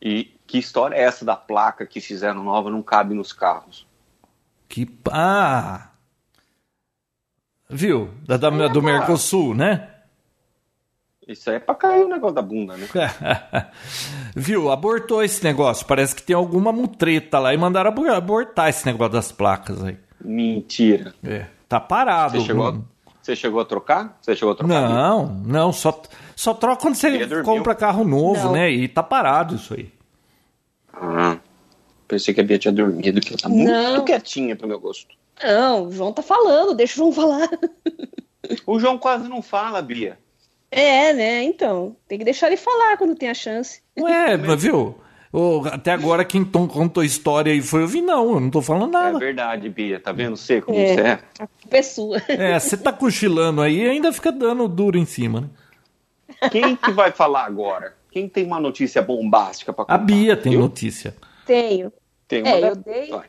e que história é essa da placa que fizeram nova não cabe nos carros? Que ah, Viu? Da, da do Mercosul, né? Isso aí é pra cair o negócio da bunda, né? Viu? Abortou esse negócio. Parece que tem alguma mutreta lá e mandaram abortar esse negócio das placas aí. Mentira. É. Tá parado. Você chegou, a, você chegou a trocar? Você chegou a trocar? Não, não. Só, só troca quando você compra carro novo, não. né? E tá parado isso aí. Ah. Pensei que a Bia tinha dormido, que ela tá não. muito quietinha pro meu gosto. Não, o João tá falando, deixa o João falar. O João quase não fala, Bia. É, né? Então, tem que deixar ele falar quando tem a chance. Ué, viu? até agora quem contou a história aí foi o Vinão, eu não tô falando nada. É verdade, Bia, tá vendo você como é, você é? A culpa é sua. É, você tá cochilando aí e ainda fica dando duro em cima, né? Quem que vai falar agora? Quem tem uma notícia bombástica para contar? A Bia tem Eu? notícia. Tenho. Tem uma É, da- eu dei. Vai,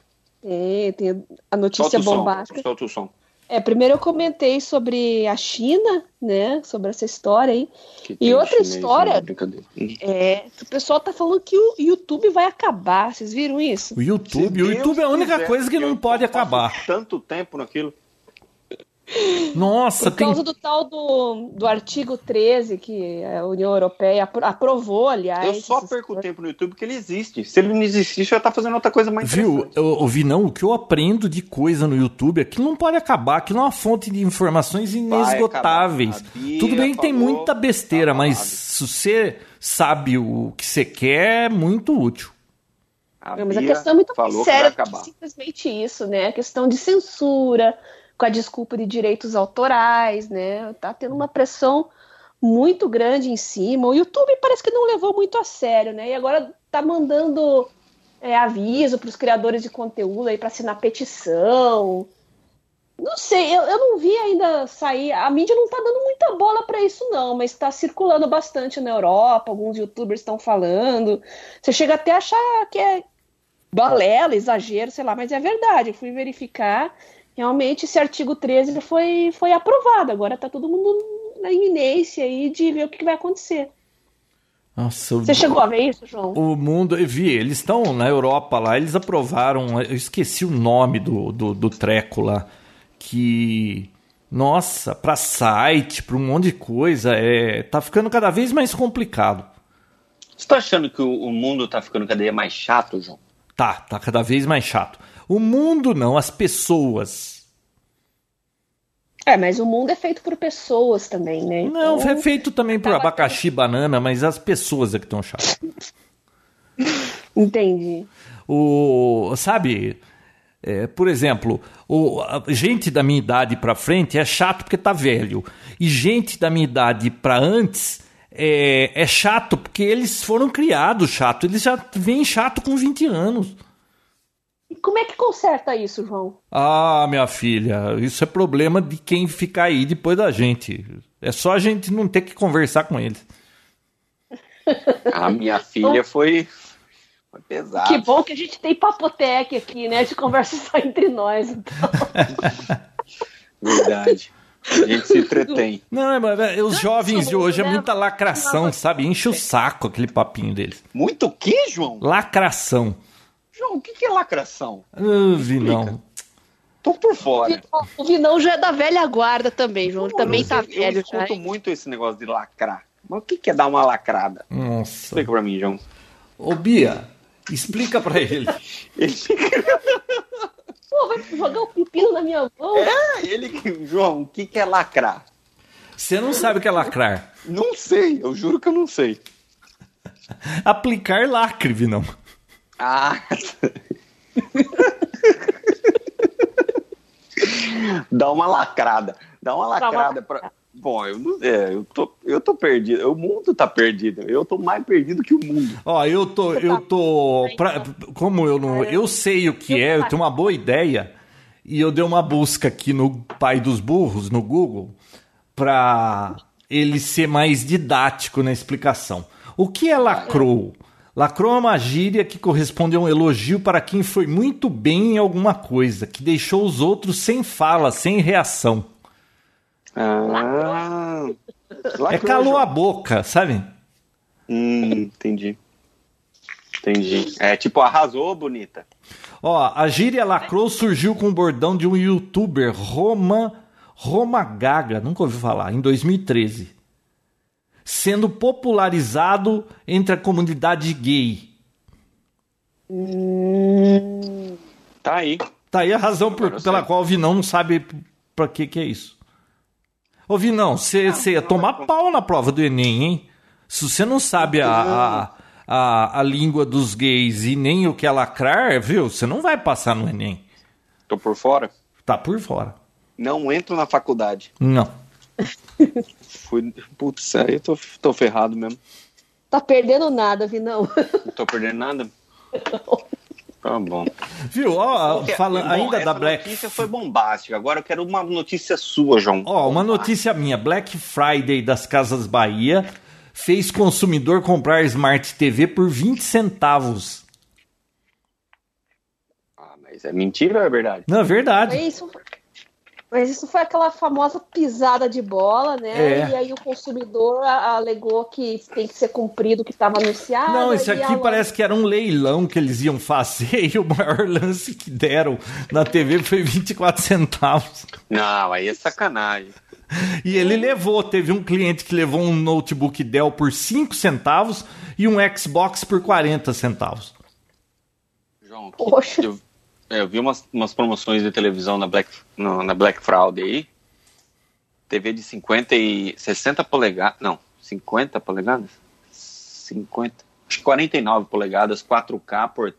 Tenho, tenho a solta notícia som, bombástica. Solta o som. É, primeiro eu comentei sobre a China, né? Sobre essa história aí. Que E tem outra chinês, história- né? Brincadeira. Hum. É, o pessoal tá falando que o YouTube vai acabar. Vocês viram isso? O YouTube, Se o Deus YouTube é a única quiser, coisa que não pode acabar. Tanto tempo naquilo. Nossa, Por tem. causa do tal do, do artigo 13 que a União Europeia apro- aprovou, aliás. Eu só perco coisas. tempo no YouTube porque ele existe. Se ele não existisse, eu ia estar fazendo outra coisa mais Viu, eu, eu vi não, o que eu aprendo de coisa no YouTube, aquilo não pode acabar, aquilo é uma fonte de informações inesgotáveis. Bia Tudo bem que tem muita besteira, tá mas falado. se você sabe o que você quer, é muito útil. A Não, mas a questão é muito falou séria, que que simplesmente isso, né? A questão de censura, com a desculpa de direitos autorais, né? Tá tendo uma pressão muito grande em cima. O YouTube parece que não levou muito a sério, né? E agora tá mandando é, aviso para os criadores de conteúdo aí para assinar petição. Não sei, eu, eu não vi ainda sair. A mídia não tá dando muita bola para isso, não, mas está circulando bastante na Europa. Alguns youtubers estão falando. Você chega até a achar que é balela, exagero, sei lá, mas é verdade. Eu fui verificar. Realmente, esse artigo 13 foi, foi aprovado. Agora tá todo mundo na iminência aí de ver o que, que vai acontecer. Nossa, o- Você chegou a ver isso, João? O mundo, eu vi, eles estão na Europa lá, eles aprovaram, eu esqueci o nome do, do, do treco lá, que, nossa, para site, para um monte de coisa, é, tá ficando cada vez mais complicado. Você tá achando que o, o mundo tá ficando cada dia mais chato, João? Tá, tá cada vez mais chato. O mundo não, as pessoas. É, mas o mundo é feito por pessoas também, né? Não, Então, é feito também por tava abacaxi, banana, mas as pessoas é que estão chatas. Entendi. O, sabe, é, por exemplo, o, a gente da minha idade pra frente é chato porque tá velho. E gente da minha idade pra antes é, é chato porque eles foram criados chato. Eles já vêm chato com 20 anos. E como é que conserta isso, João? Ah, minha filha, isso é problema de quem ficar aí depois da gente. É só a gente não ter que conversar com eles. A minha filha foi, foi pesada. Que bom que a gente tem papotec aqui, né? De conversa só entre nós. Então. Verdade. A gente se entretém. Não, mas é, os jovens de hoje é né? muita lacração, sabe? Enche o saco aquele papinho deles. Muito o quê, João? Lacração. João, o que, que é lacração? Ah, vi não. Tô por fora. O Vinão já é da velha guarda também, João. Ele também tá eu, velho eu já. escuto muito esse negócio de lacrar. Mas o que, que é dar uma lacrada? Nossa. Explica pra mim, João. Ô, Bia, explica pra ele. Ele fica. Pô, vai jogar o pepino na minha mão. É, ele que. João, o que, que é lacrar? Você não sabe o que é lacrar. Não sei, eu juro que eu não sei. Aplicar lacre, Vinão. Ah! Dá uma lacrada. Dá uma Dá uma lacrada pra. Bom, eu não é, eu tô, eu tô perdido. O mundo tá perdido. Eu tô mais perdido que o mundo. Ó, eu tô, eu tô, pra- como eu não, eu sei o que é, eu tenho uma boa ideia e eu dei uma busca aqui no Pai dos Burros, no Google, pra ele ser mais didático na explicação. O que é lacrou? Lacrou é uma gíria que corresponde a um elogio para quem foi muito bem em alguma coisa, que deixou os outros sem fala, sem reação. Ah, É lacrou, calou João. a boca, sabe? Hum, entendi. Entendi. É tipo, arrasou, bonita. Ó, a gíria lacrou surgiu com o bordão de um youtuber, Roma, Roma Gaga, nunca ouvi falar, em 2013. Sendo popularizado entre a comunidade gay. Tá aí. Tá aí a razão por- pela qual o Vinão não sabe pra que que é isso. Ô Vinão, você ia tomar pau na prova do Enem, hein? Se você não sabe a, a, a, a língua dos gays e nem o que é lacrar, viu? Você não vai passar no Enem. Tô por fora. Tá por fora. Não entro na faculdade. Não. Fui. Putz, aí eu tô, tô ferrado mesmo. Tá perdendo nada, Vinão. Não tô perdendo nada. Tá bom. Viu? Ó, falando Bom, ainda da Black. notícia foi bombástica. Agora eu quero uma notícia sua, João. Ó, uma notícia minha. Black Friday das Casas Bahia fez consumidor comprar Smart TV por 20 centavos. Ah, mas é mentira ou é verdade? Não, é verdade. É isso. Mas isso foi aquela famosa pisada de bola, né? É. E aí o consumidor alegou que tem que ser cumprido o que estava anunciado. Não, isso aqui a parece que era um leilão que eles iam fazer e o maior lance que deram na TV foi 24 centavos. Não, aí é sacanagem. E ele levou, teve um cliente que levou um notebook Dell por 5 centavos e um Xbox por 40 centavos. João, que- Poxa. Eu, é, eu vi umas, umas promoções de televisão na Black, no- na Black Friday aí. TV de 50 e 60 polegadas. Não, 50 polegadas? 50. Acho que 49 polegadas, 4K por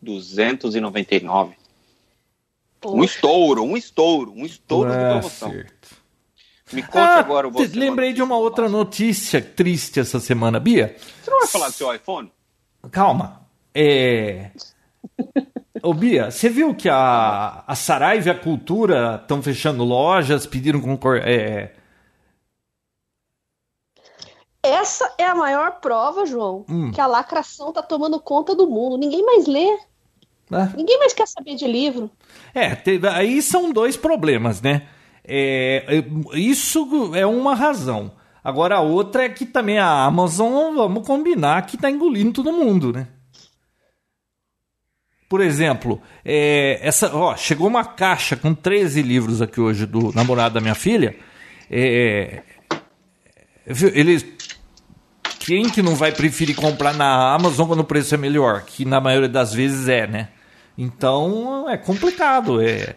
299. Um Poxa. estouro, um estouro, um estouro de Ah, promoção. certo. Me conte Ah, agora você. lembrei de uma outra notícia triste essa semana, Bia. Você não vai falar do seu iPhone? Calma. É. Ô Bia, você viu que a, a Saraiva e a Cultura estão fechando lojas, pediram concor... É... Essa é a maior prova, João, Hum. que a lacração tá tomando conta do mundo. Ninguém mais lê, né? ninguém mais quer saber de livro. É, teve- aí são dois problemas, né? É, é, isso é uma razão. Agora a outra é que também a Amazon, vamos combinar, que tá engolindo todo mundo, né? Por exemplo, é, essa, ó, chegou uma caixa com 13 livros aqui hoje do namorado da minha filha. É, eles, quem que não vai preferir comprar na Amazon quando o preço é melhor? Que na maioria das vezes é, né? Então é complicado. É,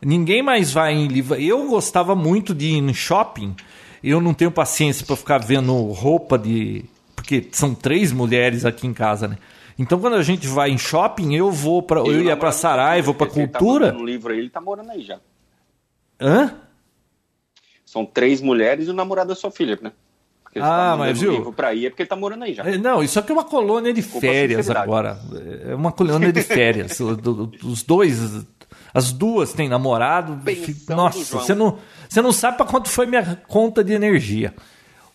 ninguém mais vai em livro. Eu gostava muito de ir em shopping. Eu não tenho paciência para ficar vendo roupa de. Porque são três mulheres aqui em casa, né? Então quando a gente vai em shopping, eu vou para. Eu o ia namorado para Saraiva, para ele tá Cultura. um livro aí, ele tá morando aí já. Hã? São três mulheres e o namorado da sua filha, né? Porque ele Ah, tá mas viu? livro pra ir é porque ele tá morando aí já. É, Não, isso aqui é uma colônia de Desculpa férias agora. É uma colônia de férias. Os dois, as duas têm namorado. Pensão Nossa, você não, você não sabe para quanto foi minha conta de energia.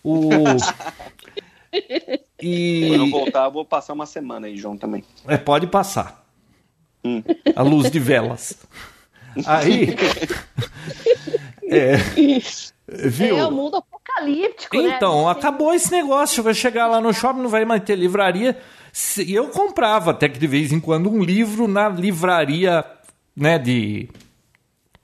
O e Quando eu voltar, eu vou passar uma semana aí, João, também. é, pode passar. Hum. A luz de velas. Aí, é, viu? É o mundo apocalíptico, né? Então, acabou esse negócio. Vai chegar lá no shopping, não vai mais ter livraria. Se- E eu comprava até que de vez em quando um livro na livraria, né, de.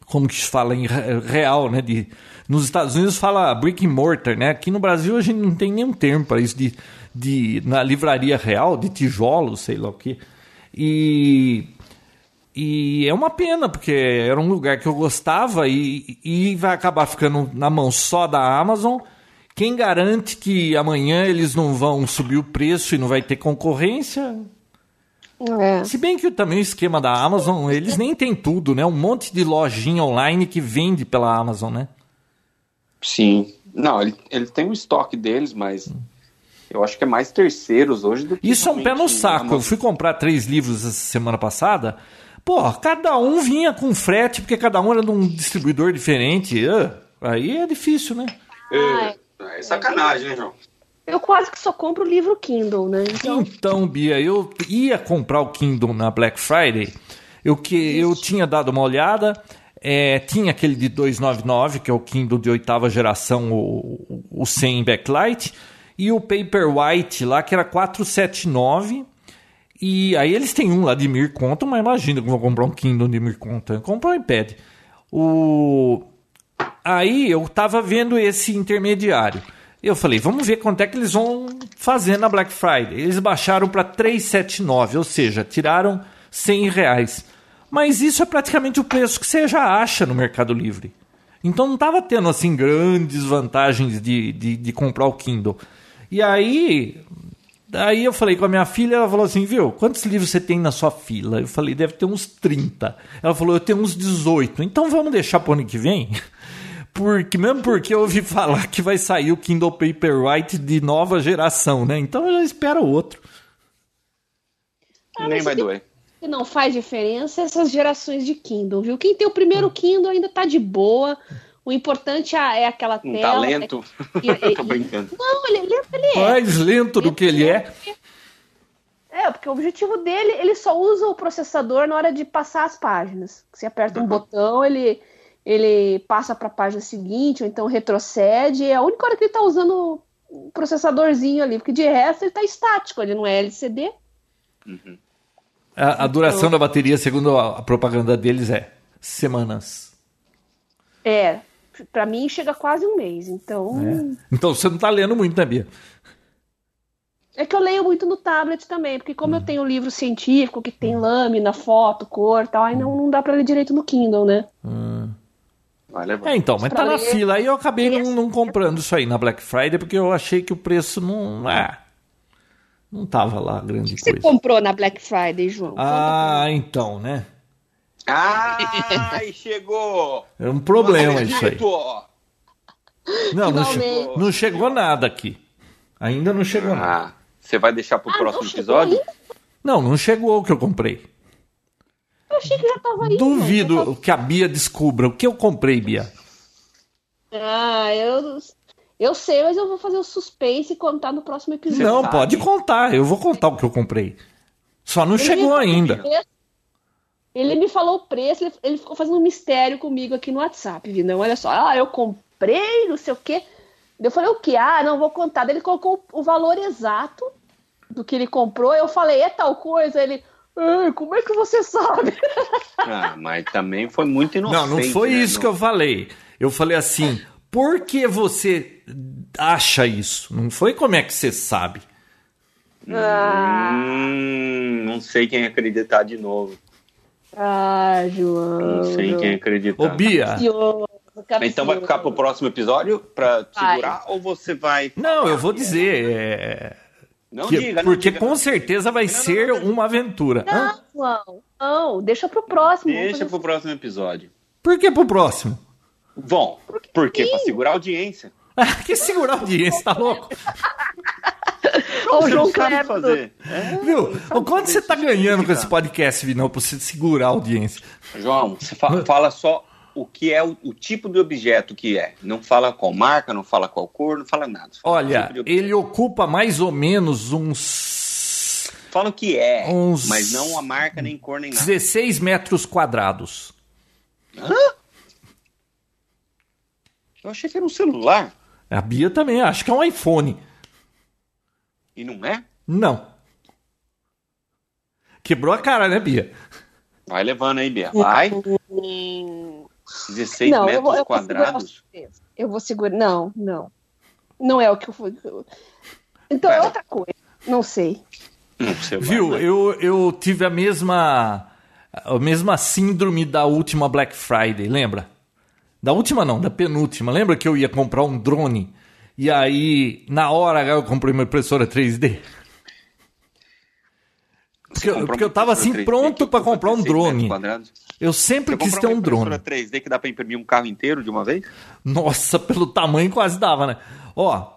Como que se fala em re- real, né? De, nos Estados Unidos fala brick and mortar, né? Aqui no Brasil a gente não tem nenhum termo para isso de, de. Na livraria real, de tijolo, sei lá o quê. E. E é uma pena, porque era um lugar que eu gostava e, e vai acabar ficando na mão só da Amazon. Quem garante que amanhã eles não vão subir o preço e não vai ter concorrência? É. Se bem que também o esquema da Amazon, eles nem tem tudo, né? Um monte de lojinha online que vende pela Amazon, né? Sim. Não, ele, ele tem o estoque deles, mas eu acho que é mais terceiros hoje do que. Isso é um pé no saco. Eu fui comprar três livros essa semana passada. Pô, cada um vinha com frete, porque cada um era de um distribuidor diferente. Aí é difícil, né? É, é sacanagem, né, João? eu quase que só compro livro Kindle, né? Então, Então, Bia, eu ia comprar o Kindle na Black Friday. Eu, que, eu tinha dado uma olhada. é, tinha aquele de 299, que é o Kindle de oitava geração, o, o 100 backlight. E o Paperwhite lá, que era 479. E aí eles têm um lá de mil conto, mas imagina que vou comprar um Kindle de mil conto. Comprar um iPad. O... Aí eu tava vendo esse intermediário. Eu falei, vamos ver quanto é que eles vão fazer na Black Friday. Eles baixaram para 379, ou seja, tiraram 100 reais. Mas isso é praticamente o preço que você já acha no Mercado Livre. Então não estava tendo assim grandes vantagens de, de, de comprar o Kindle. E aí, Aí eu falei com a minha filha, ela falou assim, viu, quantos livros você tem na sua fila? Eu falei, deve ter uns 30. Ela falou, eu tenho uns 18. Então vamos deixar pro ano que vem? Porque, mesmo porque eu ouvi falar que vai sair o Kindle Paperwhite de nova geração, né? Então eu já espero outro. Ah, Nem vai doer. que não faz diferença essas gerações de Kindle, viu? Quem tem o primeiro Kindle ainda tá de boa. O importante é, é aquela Um tela. talento. é- Tô brincando. Não, ele, ele, ele é. Mais lento do que ele é. É, porque o objetivo dele, ele só usa o processador na hora de passar as páginas. Você aperta um botão, ele, ele passa para a página seguinte, ou então retrocede. É a única hora que ele está usando o processadorzinho ali, porque de resto ele está estático, ele não é LCD. A, a duração da bateria, segundo a, a propaganda deles, é semanas. É, para mim chega quase um mês, então. Então você não tá lendo muito, né, Bia? É que eu leio muito no tablet também, porque como eu tenho livro científico que tem lâmina, foto, cor e tal, aí não, não dá pra ler direito no Kindle, né? Vai levar. É, então, mas tá na fila. Aí eu acabei não, não comprando isso aí na Black Friday, porque eu achei que o preço não. Ah, não tava lá grande O que você coisa. comprou na Black Friday, João? Ah, então, né? Ai, chegou! É um problema isso aí. Não, não, che- não chegou nada aqui. Ainda não chegou nada. Ah, você vai deixar pro Ah, próximo não episódio? ainda? Não, não chegou o que eu comprei. Eu achei que já tava aí. Duvido que a Bia descubra o que eu comprei, Bia. Ah, eu, eu sei, mas eu vou fazer o suspense e contar no próximo episódio. não, pode contar. Eu vou contar o que eu comprei. Só não Ele chegou ainda. o preço. Ele me falou o preço, ele, ele ficou fazendo um mistério comigo aqui no WhatsApp, viu? Não, olha só, ah, eu comprei, não sei o quê. Eu falei, o quê? Ah, não, vou contar. Daí Ele colocou o valor exato do que ele comprou. Eu falei, é tal coisa? Ele, "Ah, como é que você sabe? Ah, mas também foi muito inocente. Não, não foi né? isso que eu falei. Eu falei assim, por que você acha isso? Não foi como é que você sabe. Hum, não sei quem acreditar de novo. Ah, João. Não sei quem acreditar. Ô, Bia, Capcioso, Então vai ficar pro próximo episódio pra Vai. segurar ou você vai. não, eu vou dizer. é, Não que- diga, não porque diga. com certeza vai Não, não, ser não, não. uma aventura. Hã? Não, João, não, deixa pro próximo. Deixa pro próximo episódio. Por que pro próximo? Bom, por quê? Pra segurar a audiência. Ah, que segurar a audiência, tá louco? Ó, o João não sabe Kleber. fazer. É? Viu? O quanto você tá ganhando com esse podcast, Vinão, pra você segurar a audiência? João, você fa- fala só o que é o, o tipo de objeto que é. Não fala qual marca, não fala qual cor, não fala nada. Fala Olha, tipo ele ocupa mais ou menos uns Fala o que é, Uns- mas não a marca, nem cor, nem nada. 16 metros quadrados. Eu achei que era um celular. A Bia também, acho que é um iPhone. E não é? Não. Quebrou a cara, né, Bia? Vai levando aí, Bia. Vai. 16 Não, eu metros vou, eu vou segurar quadrados. suspense. Eu vou segurar. Não, não. Não é o que eu fui. Então é Pera. outra coisa. Não sei. Celular, Viu? né? Eu, eu tive a mesma a mesma síndrome da última Black Friday, lembra? Da última não, da penúltima. Lembra que eu ia comprar um drone e aí na hora eu comprei uma impressora 3D? Porque, eu- porque eu uma tava assim 3D pronto ocupa comprar um 16 metros drone. Eu sempre quis ter um uma drone. impressora 3D que dá pra imprimir um carro inteiro de uma vez? Nossa, pelo tamanho quase dava, né? Ó,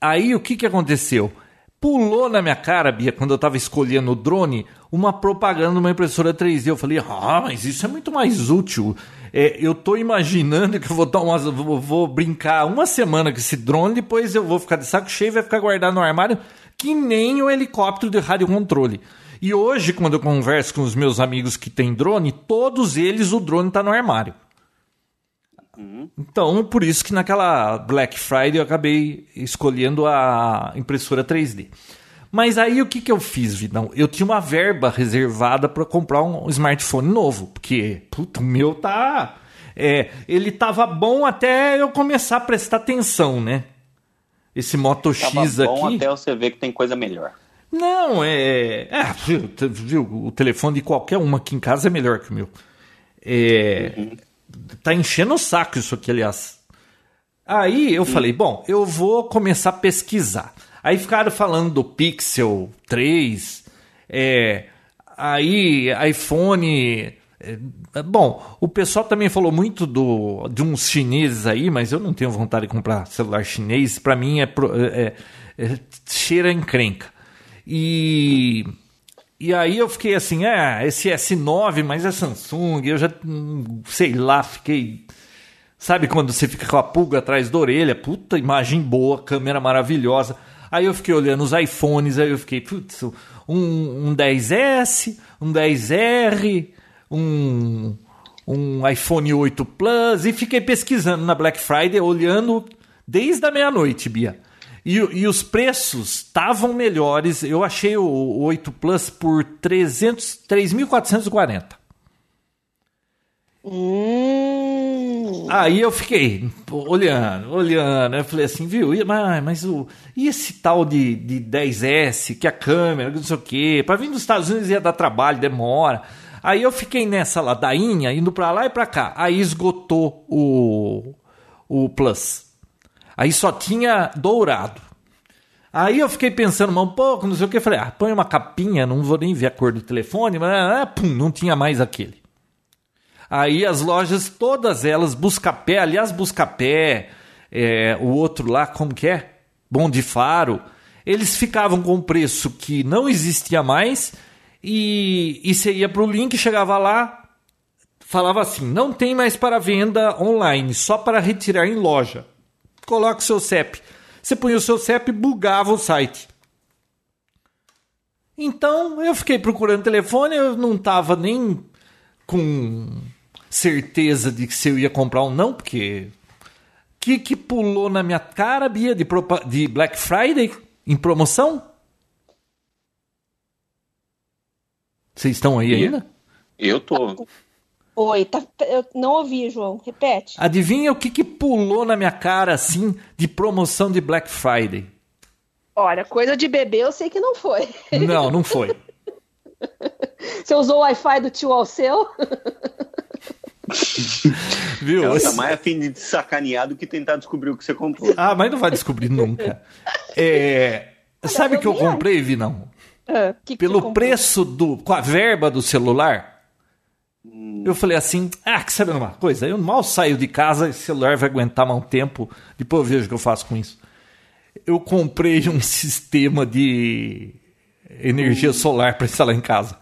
aí o que que aconteceu? Pulou na minha cara, Bia, quando eu tava escolhendo o drone, uma propaganda de uma impressora 3D. Eu falei, ah, mas isso é muito mais útil. É, eu tô imaginando que eu vou dar umas, vou, vou brincar uma semana com esse drone, depois eu vou ficar de saco cheio e vai ficar guardado no armário, que nem o helicóptero de radiocontrole. E hoje, quando eu converso com os meus amigos que têm drone, todos eles o drone tá no armário. Então, por isso que naquela Black Friday eu acabei escolhendo a impressora 3D. Mas aí o que, que eu fiz, Vidão? Eu tinha uma verba reservada para comprar um smartphone novo, porque, puta, o meu tá. É, ele tava bom até eu começar a prestar atenção, né? Esse Moto Tava X bom aqui. até você ver que tem coisa melhor. Não, é. é viu, o telefone de qualquer uma aqui em casa é melhor que o meu. É, Tá enchendo o saco isso aqui, aliás. Aí eu falei, bom, eu vou começar a pesquisar. Aí ficaram falando do Pixel 3, é, aí iPhone. é, bom, o pessoal também falou muito do, de uns chineses aí, mas eu não tenho vontade de comprar celular chinês. Pra mim é, pro- é- é- cheira encrenca. E, e aí eu fiquei assim, ah, esse S9, mas é Samsung, eu já, sei lá, fiquei Sabe quando você fica com a pulga atrás da orelha? Puta, imagem boa, câmera maravilhosa. Aí eu fiquei olhando os iPhones, aí eu fiquei, putz, um, um 10S, um 10R, um, um iPhone 8 Plus, e fiquei pesquisando na Black Friday, olhando desde a meia-noite, Bia. E, e, os preços estavam melhores. Eu achei o, o 8 Plus por 3.440. Hum. Aí eu fiquei olhando, olhando. Eu falei assim, viu? Mas, mas o, e esse tal de, de 10S, que a câmera, não sei o quê, para vir dos Estados Unidos ia dar trabalho, demora. Aí eu fiquei nessa ladainha, indo para lá e para cá. Aí esgotou o, o Plus. Aí só tinha dourado. Aí eu fiquei pensando um pouco, não sei o que. Falei, ah, põe uma capinha, não vou nem ver a cor do telefone, mas ah, pum, não tinha mais aquele. Aí as lojas, todas elas, Buscapé, aliás, Buscapé, é, o outro lá, como que é? Bom de Faro, eles ficavam com um preço que não existia mais e, e você ia para o link, chegava lá, falava assim: não tem mais para venda online, só para retirar em loja coloca o seu CEP. Você põe o seu CEP, bugava o site. Então eu fiquei procurando telefone, eu não estava nem com certeza de que se eu ia comprar ou não, porque que que pulou na minha cara, Bia, de, de Black Friday em promoção? Vocês estão aí ainda? Eu tô. Oi, tá, eu não ouvi, João. Repete. Adivinha o que, que pulou na minha cara assim de promoção de Black Friday? Olha, coisa de bebê eu sei que não foi. Não, não foi. Você usou o Wi-Fi do tio Alceu? Viu? Ela tá mais afim de sacanear do que tentar descobrir o que você comprou. Ah, mas não vai descobrir nunca. É... Sabe o que eu comprei, Vinão? Ah, que Pelo que preço do. com a verba do celular, eu falei assim, ah, que sabe uma coisa? Eu mal saio de casa, esse celular vai aguentar mais um tempo, depois eu vejo o que eu faço com isso. Eu comprei um sistema de energia solar para instalar em casa.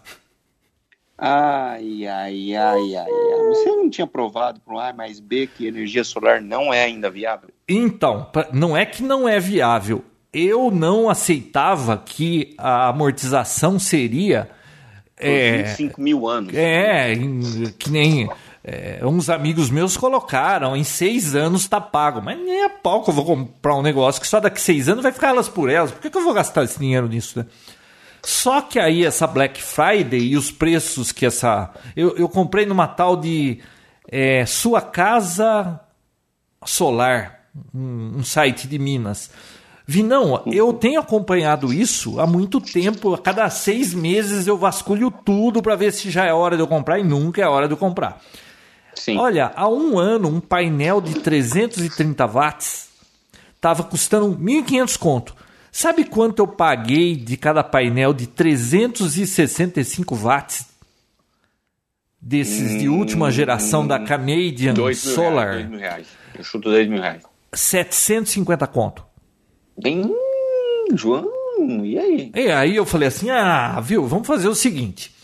Ai, ai, ai, ai, ai. Você não tinha provado para um A mais B que energia solar não é ainda viável? Então, não é que não é viável. Eu não aceitava que a amortização seria é, 25 mil anos. É, que nem é, uns amigos meus colocaram, em seis anos tá pago. Mas nem a pau que eu vou comprar um negócio que só daqui seis anos vai ficar elas por elas. Por que, que eu vou gastar esse dinheiro nisso, né? Só que aí essa Black Friday e os preços que essa. Eu, eu comprei numa tal de é, Sua Casa Solar, um, um site de Minas. Vinão, eu tenho acompanhado isso há muito tempo. A cada seis meses eu vasculho tudo para ver se já é hora de eu comprar e nunca é hora de eu comprar. Sim. Olha, há um ano um painel de 330 watts estava custando 1.500 conto. Sabe quanto eu paguei de cada painel de 365 watts? Desses hum, de última geração hum, da Canadian dois Solar. Reais, dois mil reais. Eu chuto 10 mil reais. 750 conto. Bem, João, e aí? E aí eu falei assim: ah, viu, vamos fazer o seguinte.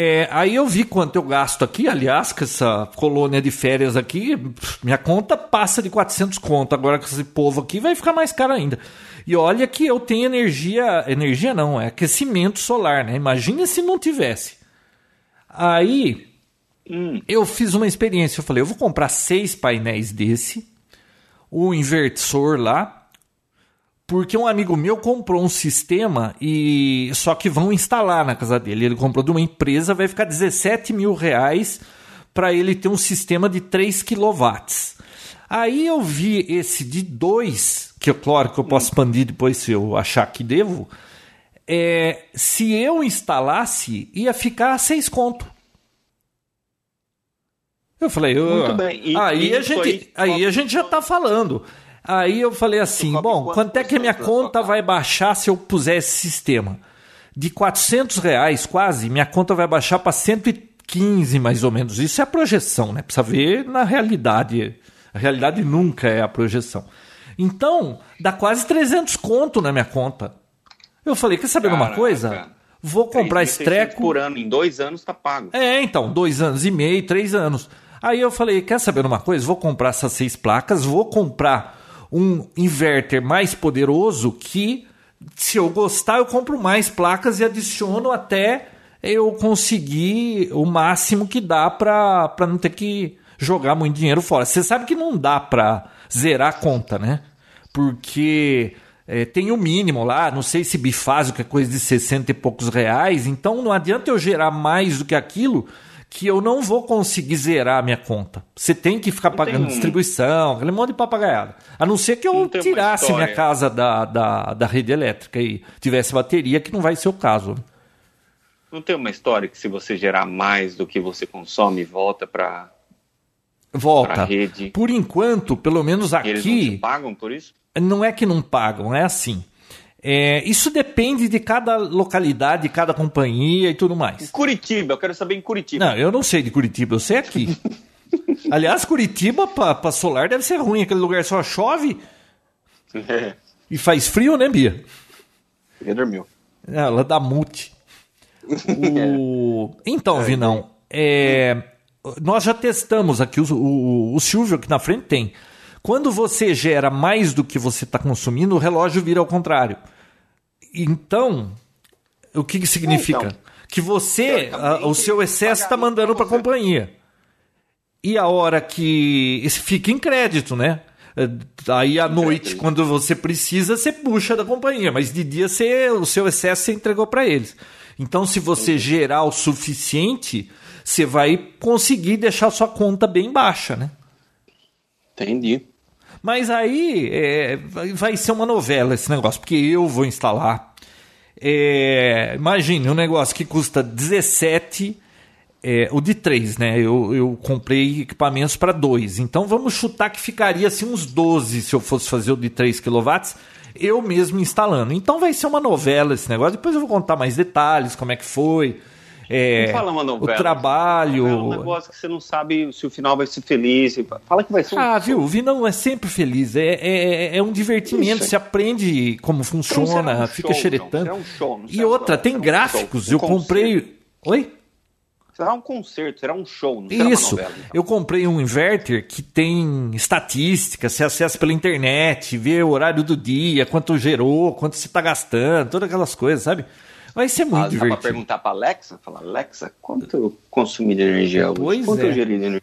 É, aí eu vi quanto eu gasto aqui, aliás, com essa colônia de férias aqui, minha conta passa de 400 conto. Agora com esse povo aqui vai ficar mais caro ainda. E olha que eu tenho energia, energia não, é aquecimento solar, né? Imagina se não tivesse. Aí hum. eu fiz uma experiência, eu falei, eu vou comprar seis painéis desse, o inversor lá, porque um amigo meu comprou um sistema e só que vão instalar na casa dele. Ele comprou de uma empresa, vai ficar 17 mil reais para ele ter um sistema de 3 kW. Aí eu vi esse de 2, que é claro que eu posso expandir depois se eu achar que devo. É, se eu instalasse, ia ficar a 6 conto. Eu falei, eu, Muito bem. E, aí, a gente, aí a gente já está falando. Aí eu falei assim, bom, quanto é que a minha conta vai baixar se eu puser esse sistema? De 400 reais quase, minha conta vai baixar para 115 mais ou menos. Isso é a projeção, né? Precisa ver na realidade. A realidade nunca é a projeção. Então, dá quase 300 conto na minha conta. Eu falei, quer saber Caraca. uma coisa? Vou comprar esse treco. por ano, em dois anos tá pago. É, então, dois anos e meio, três anos. Aí eu falei, quer saber uma coisa? Vou comprar essas seis placas, vou comprar um inverter mais poderoso que, se eu gostar, eu compro mais placas e adiciono até eu conseguir o máximo que dá para não ter que jogar muito dinheiro fora. Você sabe que não dá para zerar a conta, né? Porque é, tem o mínimo lá, não sei se bifásio, que é coisa de 60 e poucos reais, então não adianta eu gerar mais do que aquilo que eu não vou conseguir zerar a minha conta. Você tem que ficar não pagando distribuição, aquele monte de papagaiada. A não ser que eu tirasse minha casa da, da, da rede elétrica e tivesse bateria, que não vai ser o caso. Não tem uma história que se você gerar mais do que você consome, volta para volta. rede. Por enquanto, pelo menos aqui. Eles não pagam por isso? Não é que não pagam, é assim. É, isso depende de cada localidade, de cada companhia e tudo mais. Em Curitiba, eu quero saber em Curitiba. Não, eu não sei de Curitiba, eu sei aqui. Aliás, Curitiba para solar deve ser ruim, aquele lugar só chove é. e faz frio, né, Bia? Bia dormiu. Ela dá mute. O... Então, Vinão, é... nós já testamos aqui, o, o, o Silvio aqui na frente tem. Quando você gera mais do que você está consumindo, o relógio vira ao contrário. Então, o que, que significa? Então, que você, a, o seu excesso está mandando para a companhia. E a hora que. Fica em crédito, né? Aí à noite, quando você precisa, você puxa da companhia, mas de dia você, o seu excesso você entregou para eles. Então, se você gerar o suficiente, você vai conseguir deixar sua conta bem baixa, né? Entendi. Mas aí é, vai ser uma novela esse negócio, porque eu vou instalar. É, imagine um negócio que custa 17, é, o de 3, né? Eu, eu comprei equipamentos para 2. Então vamos chutar que ficaria assim uns 12 se eu fosse fazer o de 3 kW eu mesmo instalando. Então vai ser uma novela esse negócio. Depois eu vou contar mais detalhes, como é que foi. É, fala uma novela. O trabalho. É um negócio que você não sabe se o final vai ser feliz. Fala que vai ser um. Ah, viu? O Vinão é sempre feliz. É, é, é um divertimento. Você aprende como funciona, então, um fica show, xeretando. Um show, e outra, tem gráficos. Um eu comprei. Oi? Será um concerto, será um show, não será Isso. Novela, então. Eu comprei um inverter que tem estatística, você acessa pela internet, vê o horário do dia, quanto gerou, quanto você está gastando, todas aquelas coisas, sabe? Vai ser muito ah, divertido. Dá para perguntar para Alexa, falar, Alexa, quanto eu consumi de energia hoje? Pois quanto é. eu geri de energia?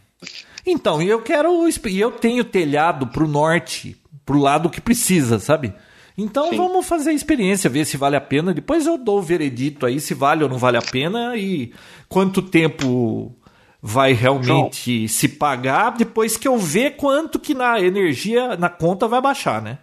Então, e eu quero, e eu tenho telhado para o norte, para o lado que precisa, sabe? Então Sim. vamos fazer a experiência, ver se vale a pena. Depois eu dou o veredito aí se vale ou não vale a pena e quanto tempo vai realmente João. se pagar depois que eu ver quanto que na energia, na conta vai baixar, né?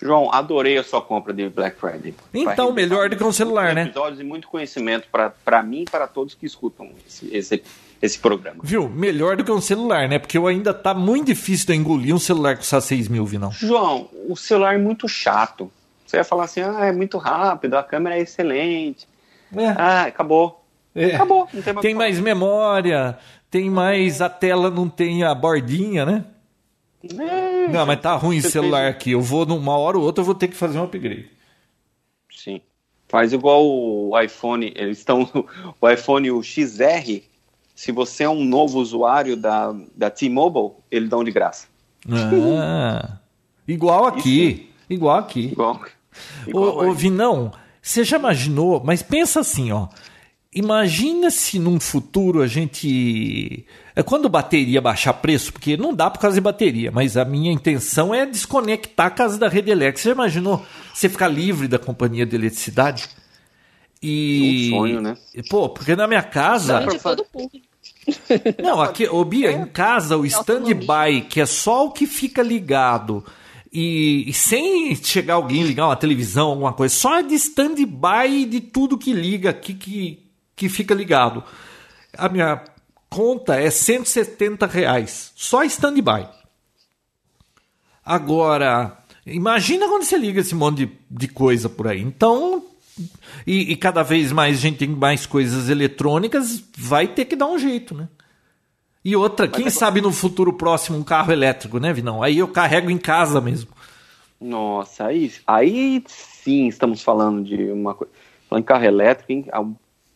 João, adorei a sua compra de Black Friday. Então, melhor do que um celular, né? Episódios e muito conhecimento para mim e para todos que escutam esse, esse, esse, programa. Viu? Melhor do que um celular, né? Porque eu ainda tá muito difícil de engolir um celular com só 6 mil, Vinão. João, o celular é muito chato. Você ia falar assim, ah, é muito rápido, a câmera é excelente. É. Ah, acabou. É. Acabou. Tem, mais, tem mais memória, tem mais. A tela não tem a bordinha, né? É, não, mas tá ruim o celular fez... aqui. Eu vou, numa hora ou outra, eu vou ter que fazer um upgrade. Sim. Faz igual o iPhone. Eles estão. O iPhone o XR. Se você é um novo usuário da, da T-Mobile, eles dão de graça. Ah, igual aqui. Isso. Igual aqui. Igual. igual ô, ô, Vinão, você já imaginou? Mas pensa assim, ó. Imagina se num futuro a gente. É quando bateria baixar preço, porque não dá por causa de bateria, mas a minha intenção é desconectar a casa da rede elétrica. Você já imaginou você ficar livre da companhia de eletricidade? E. É um sonho, né? Pô, porque na minha casa. Não, aqui, ô Bia, em casa o stand-by, que é só o que fica ligado, e, e, sem chegar alguém ligar uma televisão, alguma coisa, só de stand-by de tudo que liga aqui, que, que fica ligado. A minha conta é 170 reais, só stand-by. Agora, imagina quando você liga esse monte de, de coisa por aí. Então, e, e, cada vez mais gente tem mais coisas eletrônicas, vai ter que dar um jeito, né? E outra, quem sabe no futuro próximo um carro elétrico, né, Vinão? Aí eu carrego em casa mesmo. Nossa, aí, aí sim estamos falando de uma coisa. Falando em carro elétrico, hein?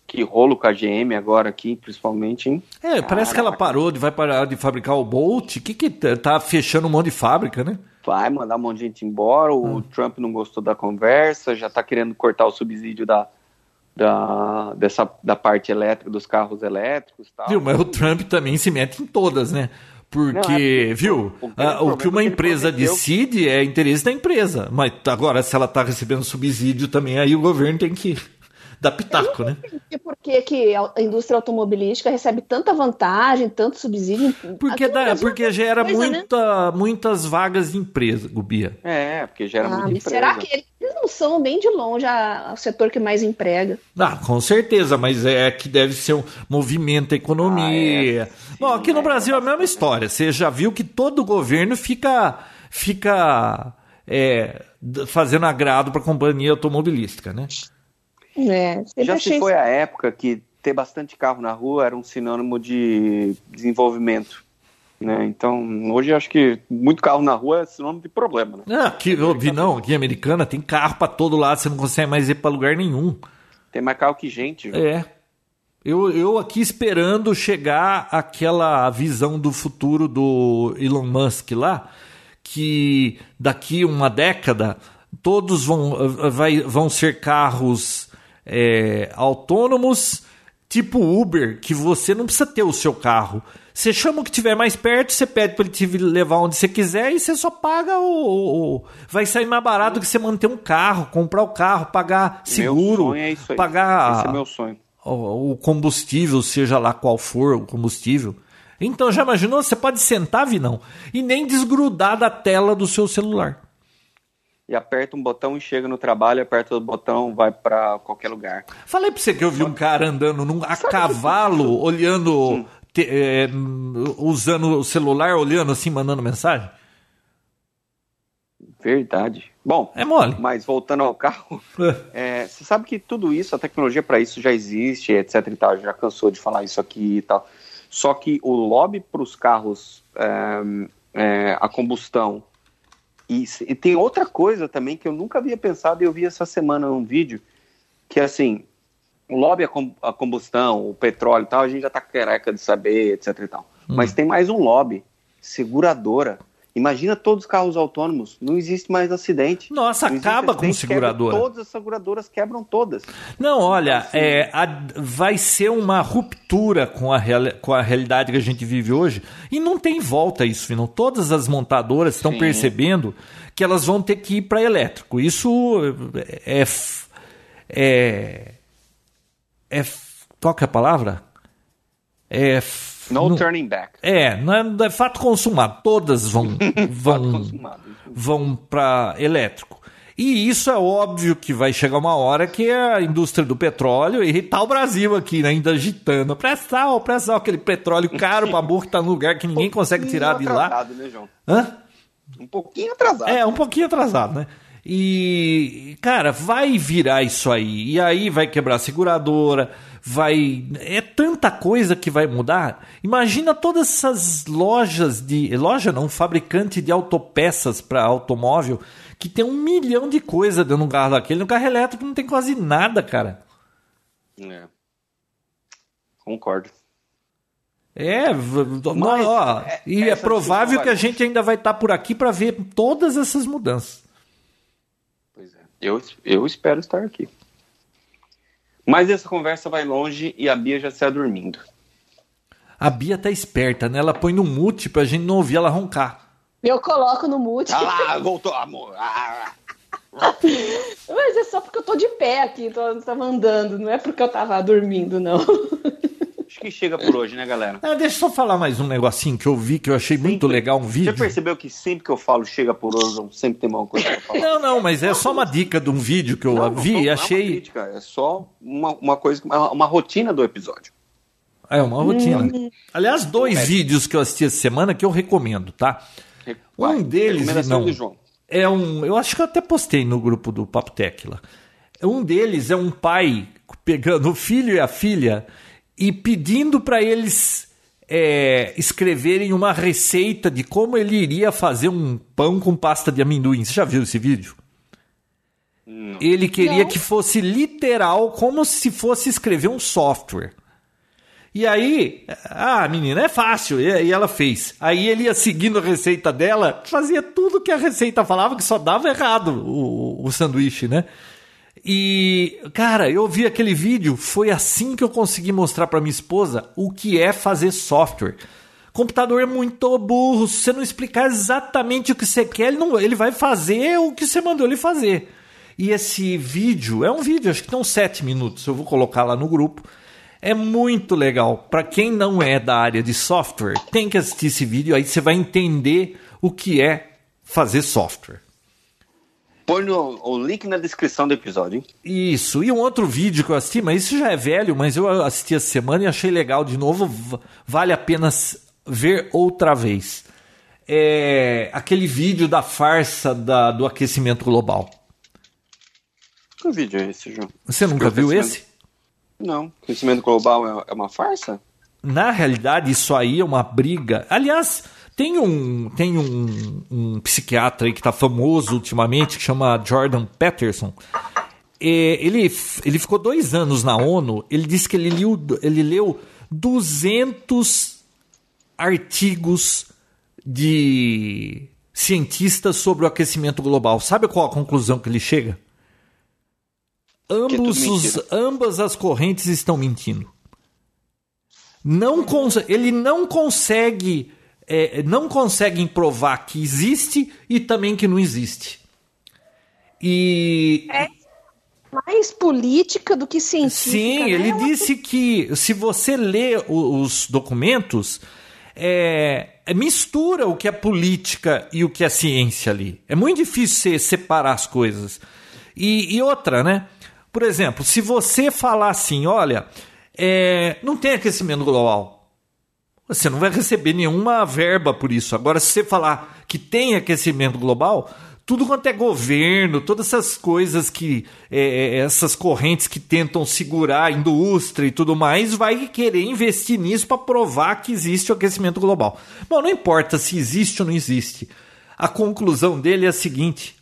Que rolo com a GM agora aqui, principalmente, hein? É, parece que ela parou de vai parar de fabricar o Bolt. O que que tá, tá fechando um monte de fábrica, né? Vai mandar um monte de gente embora. O Trump não gostou da conversa, já tá querendo cortar o subsídio da, da, dessa, da parte elétrica, dos carros elétricos tal. Viu, mas o Trump também se mete em todas, né? Porque, Não, é, viu, o- o que uma é que ele empresa decide é interesse da empresa. Mas agora, se ela está recebendo subsídio também, aí o governo tem que dar pitaco, né? E por que, que a indústria automobilística recebe tanta vantagem, tanto subsídio? Porque, Aqui dá, porque é a gera coisa, né? muita, muitas vagas de empresa, Gubia. É, porque gera Ah, muita empresa. será que eles não são bem de longe a- o setor que mais emprega? Ah, com certeza, mas é que deve ser um movimento, a economia. Ah, é, sim, Bom, aqui no é, Brasil é a mesma história. Você já viu que todo governo fica, fica é, fazendo agrado para a companhia automobilística, né? É, Já achei se foi a época que ter bastante carro na rua era um sinônimo de desenvolvimento. Né? Então, hoje eu acho que muito carro na rua é sinônimo de problema. Né? Ah, aqui, eu vi, não, aqui em Americana tem carro para todo lado, você não consegue mais ir para lugar nenhum. Tem mais carro que gente. viu? É. Eu, eu aqui esperando chegar aquela visão do futuro do Elon Musk lá, que daqui uma década todos vão, vai, vão ser carros é, autônomos, tipo Uber, que você não precisa ter o seu carro. Você chama o que tiver mais perto, você pede para ele te levar onde você quiser e você só paga o, o- Vai sair mais barato que você manter um carro, comprar o carro, pagar Meu seguro, sonho é isso aí. pagar Esse é meu sonho. o o combustível, seja lá qual for o combustível. Então, já imaginou? Você pode sentar, Vinão, e nem desgrudar da tela do seu celular. E aperta um botão e chega no trabalho, aperta o botão, vai pra qualquer lugar. Falei pra você que eu vi um cara andando num, a cavalo, olhando, te- é, usando o celular, olhando assim, mandando mensagem. Verdade. Bom, É mole. mas voltando ao carro, é, você sabe que tudo isso, a tecnologia para isso já existe, etc e tal, já cansou de falar isso aqui e tal. Só que o lobby para os carros é, é, a combustão e, e tem outra coisa também que eu nunca havia pensado e eu vi essa semana num vídeo que assim o lobby a, com- a combustão, o petróleo e tal, a gente já tá careca de saber, etc e tal. Mas tem mais um lobby, seguradora. Imagina todos os carros autônomos, não existe mais acidente. Nossa, Não acaba com acidente, quebra seguradora. Todas as seguradoras quebram todas. Não, olha, é, a- vai ser uma ruptura com a, real- com a realidade que a gente vive hoje e não tem volta isso, Vinão. Todas as montadoras estão Sim. percebendo que elas vão ter que ir para elétrico. Isso é, é, é f- qual que é a palavra? É No não- turning back. é, não é, é fato consumado. Todas vão vão vão para elétrico. E isso é óbvio que vai chegar uma hora que a indústria do petróleo irritar o Brasil aqui, né? ainda agitando. Pré-sal, pré-sal, aquele petróleo caro pra burro que tá no lugar que ninguém consegue tirar de lá. né, João? Hã? Um pouquinho atrasado. É, um pouquinho atrasado, né? E, cara, vai virar isso aí. E aí vai quebrar a seguradora, vai. É tanta coisa que vai mudar. Imagina todas essas lojas de. Loja não, fabricante de autopeças para automóvel, que tem um milhão de coisas dentro de um carro daquele. No carro elétrico não tem quase nada, cara. É. Concordo. É, Mas, ó, é, e é provável que a gente ainda vai estar por aqui para ver todas essas mudanças. Pois é. Eu, eu espero estar aqui. Mas essa conversa vai longe e a Bia já está dormindo. A Bia tá esperta, né? Ela põe no mute pra gente não ouvir ela roncar. Eu coloco no mute. Ah lá, voltou, amor. Ah, Mas é só porque eu tô de pé aqui, tô, tava andando, não é porque eu tava dormindo, não. acho que chega por hoje, né, galera? Ah, deixa eu só falar mais um negocinho que eu vi que eu achei muito Sempre. legal um Você vídeo. percebeu que sempre que eu falo chega por hoje, sempre tem uma coisa pra falar? Não, não, mas é só uma dica de um vídeo que eu Não, não vi tô- e não é uma achei. crítica, é só uma, uma coisa, uma, uma rotina do episódio. É uma rotina. Aliás, dois vídeos que eu assisti essa semana que eu recomendo, tá? Vai, Um deles, recomendação não. do João. É um. Eu acho que eu até postei no grupo do Papo Tech lá. Um deles é um pai pegando o filho e a filha e pedindo para eles é, escreverem uma receita de como ele iria fazer um pão com pasta de amendoim. Você já viu esse vídeo? Não. Ele queria não. que fosse literal, como se fosse escrever um software. E aí, ah, menina, é fácil. E ela fez. Aí ele ia seguindo a receita dela, fazia tudo que a receita falava, que só dava errado o, o sanduíche, né? E, cara, eu vi aquele vídeo, foi assim que eu consegui mostrar para minha esposa o que é fazer software. computador é muito burro, se você não explicar exatamente o que você quer, ele, não, ele vai fazer o que você mandou ele fazer. E esse vídeo, é um vídeo, acho que tem uns 7 minutos, eu vou colocar lá no grupo. É muito legal. Para quem não é da área de software, tem que assistir esse vídeo, aí você vai entender o que é fazer software. Põe no, o link na descrição do episódio, hein? Isso. E um outro vídeo que eu assisti, mas isso já é velho, mas eu assisti essa semana e achei legal de novo. Vale a pena ver outra vez. É aquele vídeo da farsa da, do aquecimento global. Que vídeo é esse, João? Você nunca viu esse? Não. Aquecimento global é, é uma farsa? Na realidade, isso aí é uma briga. Aliás, tem um, tem um, um psiquiatra aí que está famoso ultimamente, que chama Jordan Peterson. ele, ele ficou dois anos na ONU. Ele disse que ele, liu, ele leu 200 artigos de cientistas sobre o aquecimento global. Sabe qual a conclusão que ele chega? Ambos os, ambas as correntes estão mentindo. Não ele não consegue é, não conseguem provar que existe e também que não existe. E. É mais política do que científica. Sim, né? ele disse que se você lê os documentos, é, é, mistura o que é política e o que é ciência ali. É muito difícil separar as coisas. E, e outra, né? Por exemplo, se você falar assim, olha, é, não tem aquecimento global você não vai receber nenhuma verba por isso. Agora, se você falar que tem aquecimento global, tudo quanto é governo, todas essas coisas que. É, é, essas correntes que tentam segurar a indústria e tudo mais, vai querer investir nisso para provar que existe o aquecimento global. Bom, não importa se existe ou não existe. A conclusão dele é a seguinte: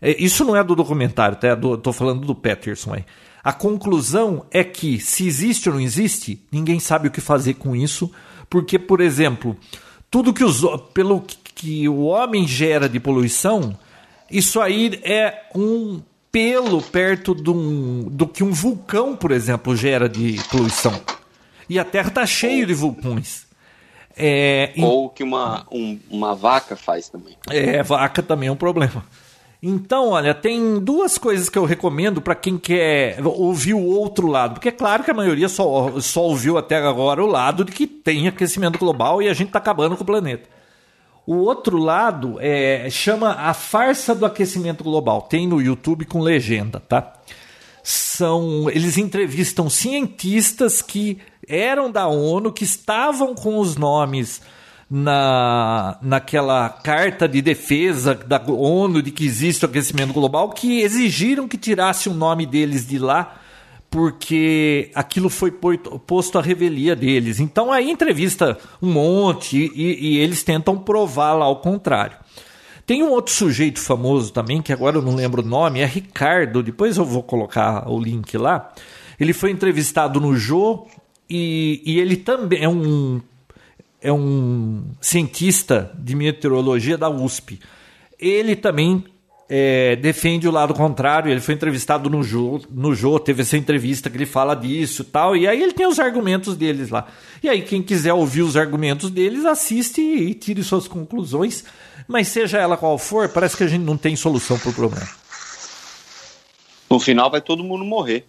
é, isso não é do documentário, tá? Estou falando do Peterson aí. A conclusão é que se existe ou não existe, ninguém sabe o que fazer com isso porque, por exemplo, tudo que os, pelo que o homem gera de poluição, isso aí é um pelo perto do, do que um vulcão, por exemplo, gera de poluição. E a Terra está cheia de vulcões. É, Ou que uma, um, uma vaca faz também. É, vaca também é um problema. Então, olha, tem duas coisas que eu recomendo para quem quer ouvir o outro lado. Porque é claro que a maioria só, só ouviu até agora o lado de que tem aquecimento global e a gente está acabando com o planeta. O outro lado é, chama A Farsa do Aquecimento Global. Tem no YouTube com legenda, tá? São, eles entrevistam cientistas que eram da ONU, que estavam com os nomes na, naquela carta de defesa da ONU de que existe o aquecimento global, que exigiram que tirasse o nome deles de lá, porque aquilo foi posto à revelia deles. Então aí entrevista um monte e, e eles tentam provar lá ao contrário. Tem um outro sujeito famoso também, que agora eu não lembro o nome, é Ricardo, depois eu vou colocar o link lá. Ele foi entrevistado no Jô e, e ele também é um é um cientista de meteorologia da USP. Ele também é, defende o lado contrário. Ele foi entrevistado no Jô, no Jô, teve essa entrevista que ele fala disso tal. E aí ele tem os argumentos deles lá. E aí, quem quiser ouvir os argumentos deles, assiste e tire suas conclusões. Mas seja ela qual for, parece que a gente não tem solução para o problema. No final vai todo mundo morrer.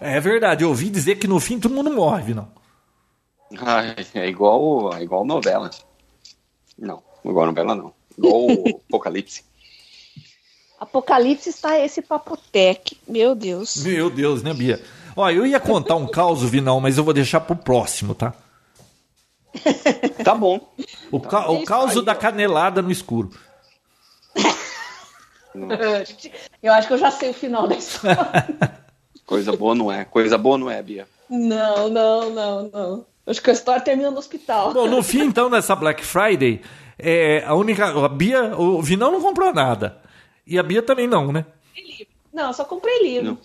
É verdade, eu ouvi dizer que no fim todo mundo morre, não. Ah, é igual, é igual novela. Não, igual novela não. Igual Apocalipse. Apocalipse está esse papotec, meu Deus. Meu Deus, né, Bia? Ó, eu ia contar um caos, Vinão, mas eu vou deixar pro próximo, tá? Tá bom. O, ca o caos da canelada no escuro. Eu acho que eu já sei o final da história. Coisa boa não é. Coisa boa não é, Bia. Não, não, não, não. Acho que a história termina no hospital. Bom, no fim, então, dessa Black Friday, é, a única. A Bia. O Vinão não comprou nada. E a Bia também não, né? Não, só comprei livro. Não.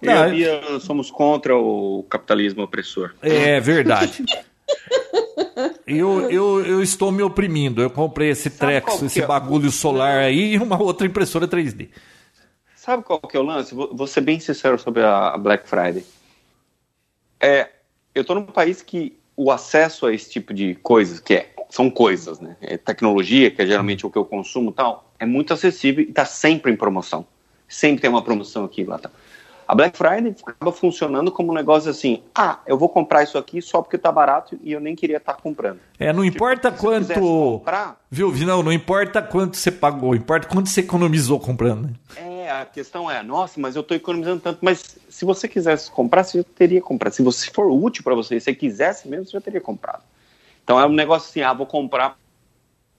Eu e a Bia somos contra o capitalismo opressor. É verdade. Eu, eu, eu estou me oprimindo. Eu comprei esse Trex, esse é? bagulho solar aí e uma outra impressora 3D. Sabe qual que é o lance? Vou ser bem sincero sobre a Black Friday. É, eu estou num país que o acesso a esse tipo de coisas, que é, são coisas, né? É tecnologia, que é geralmente o que eu consumo tal, é muito acessível e está sempre em promoção. Sempre tem uma promoção aqui lá. Tá. A Black Friday acaba funcionando como um negócio assim: ah, eu vou comprar isso aqui só porque tá barato e eu nem queria estar tá comprando. É, não tipo, importa quanto. Comprar, viu, não, não importa quanto você pagou, importa quanto você economizou comprando. Né? É, a questão é: nossa, mas eu estou economizando tanto. Mas se você quisesse comprar, você já teria comprado. Se você for útil para você, se você quisesse mesmo, você já teria comprado. Então é um negócio assim: ah, vou comprar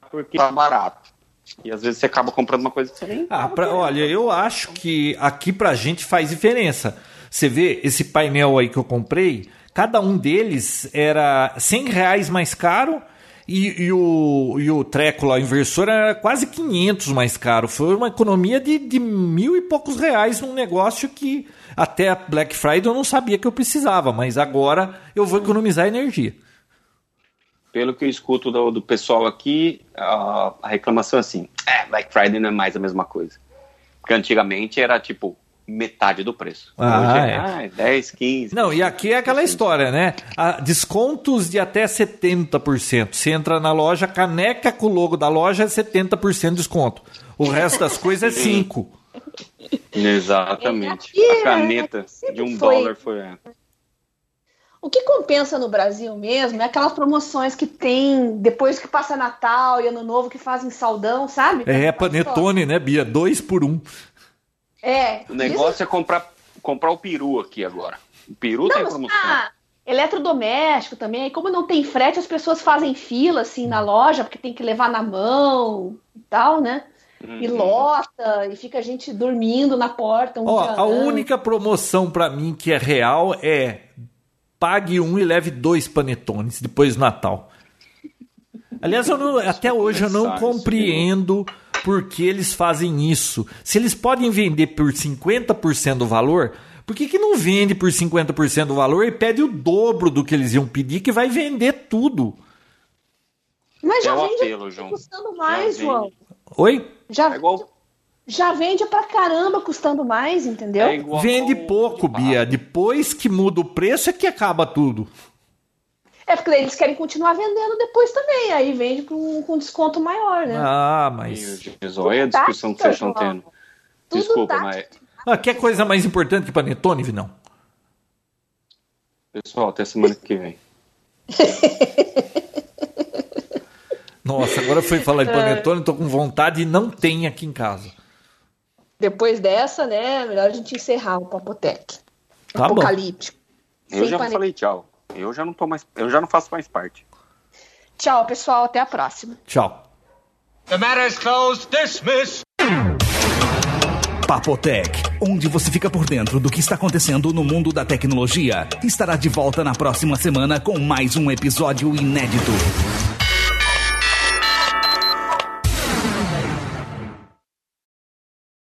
porque tá barato. E às vezes você acaba comprando uma coisa que você nem. Ah, pra, olha, eu acho que aqui pra gente faz diferença. Você vê esse painel aí que eu comprei, cada um deles era 100 reais mais caro. E, e, o, e o treco lá, o inversor, era quase 500 mais caro. Foi uma economia de, de mil e poucos reais num negócio que até Black Friday eu não sabia que eu precisava, mas agora eu vou economizar energia pelo que eu escuto do, do pessoal aqui, a, a, reclamação é assim: é, Black Friday não é mais a mesma coisa. Porque antigamente era tipo metade do preço. Ah, Hoje é, é. Ah, 10, 15. Não, e aqui é aquela história, né? A, descontos de até 70%. Você entra na loja, caneca com o logo da loja é 70% de desconto. O resto das coisas é 5%. Exatamente. A caneta de um dólar foi. É. O que compensa no Brasil mesmo é aquelas promoções que tem depois que passa Natal e Ano Novo que fazem saldão, sabe? É, panetone, né, Bia? Dois por um. É. O negócio isso... é comprar, comprar o peru aqui agora. O peru não, tem promoção. Ah, eletrodoméstico também. Aí, como não tem frete, as pessoas fazem fila assim na loja, porque tem que levar na mão e tal, né? Uhum. E lota, e fica a gente dormindo na porta. Um Ó, a única promoção para mim que é real é pague um e leve dois panetones depois do Natal. Aliás, eu não, até hoje eu não compreendo por que eles fazem isso. Se eles podem vender por 50% do valor, por que, que não vende por 50% do valor e pede o dobro do que eles iam pedir, que vai vender tudo? Mas já é vende apelo, João. custando mais, João. Oi? Já, é igual já vende pra caramba, custando mais, entendeu? É vende pouco, Bia. Depois que muda o preço é que acaba tudo. É porque eles querem continuar vendendo depois também. Aí vende com, com desconto maior, né? Ah, mas. Olha a discussão que vocês estão tendo. Desculpa, mas. Ah, quer coisa mais importante que Panetone, Vinão? Pessoal, até semana que vem. Nossa, agora foi falar de Panetone, tô com vontade e não tem aqui em casa depois dessa, né, melhor a gente encerrar o Papotec. Tá Apocalíptico. Bom. Eu já pane... falei tchau. Eu já não tô mais, eu já não faço mais parte. Tchau, pessoal, até a próxima. Tchau. The matter is closed. Dismiss. Papotec, onde você fica por dentro do que está acontecendo no mundo da tecnologia, estará de volta na próxima semana com mais um episódio inédito.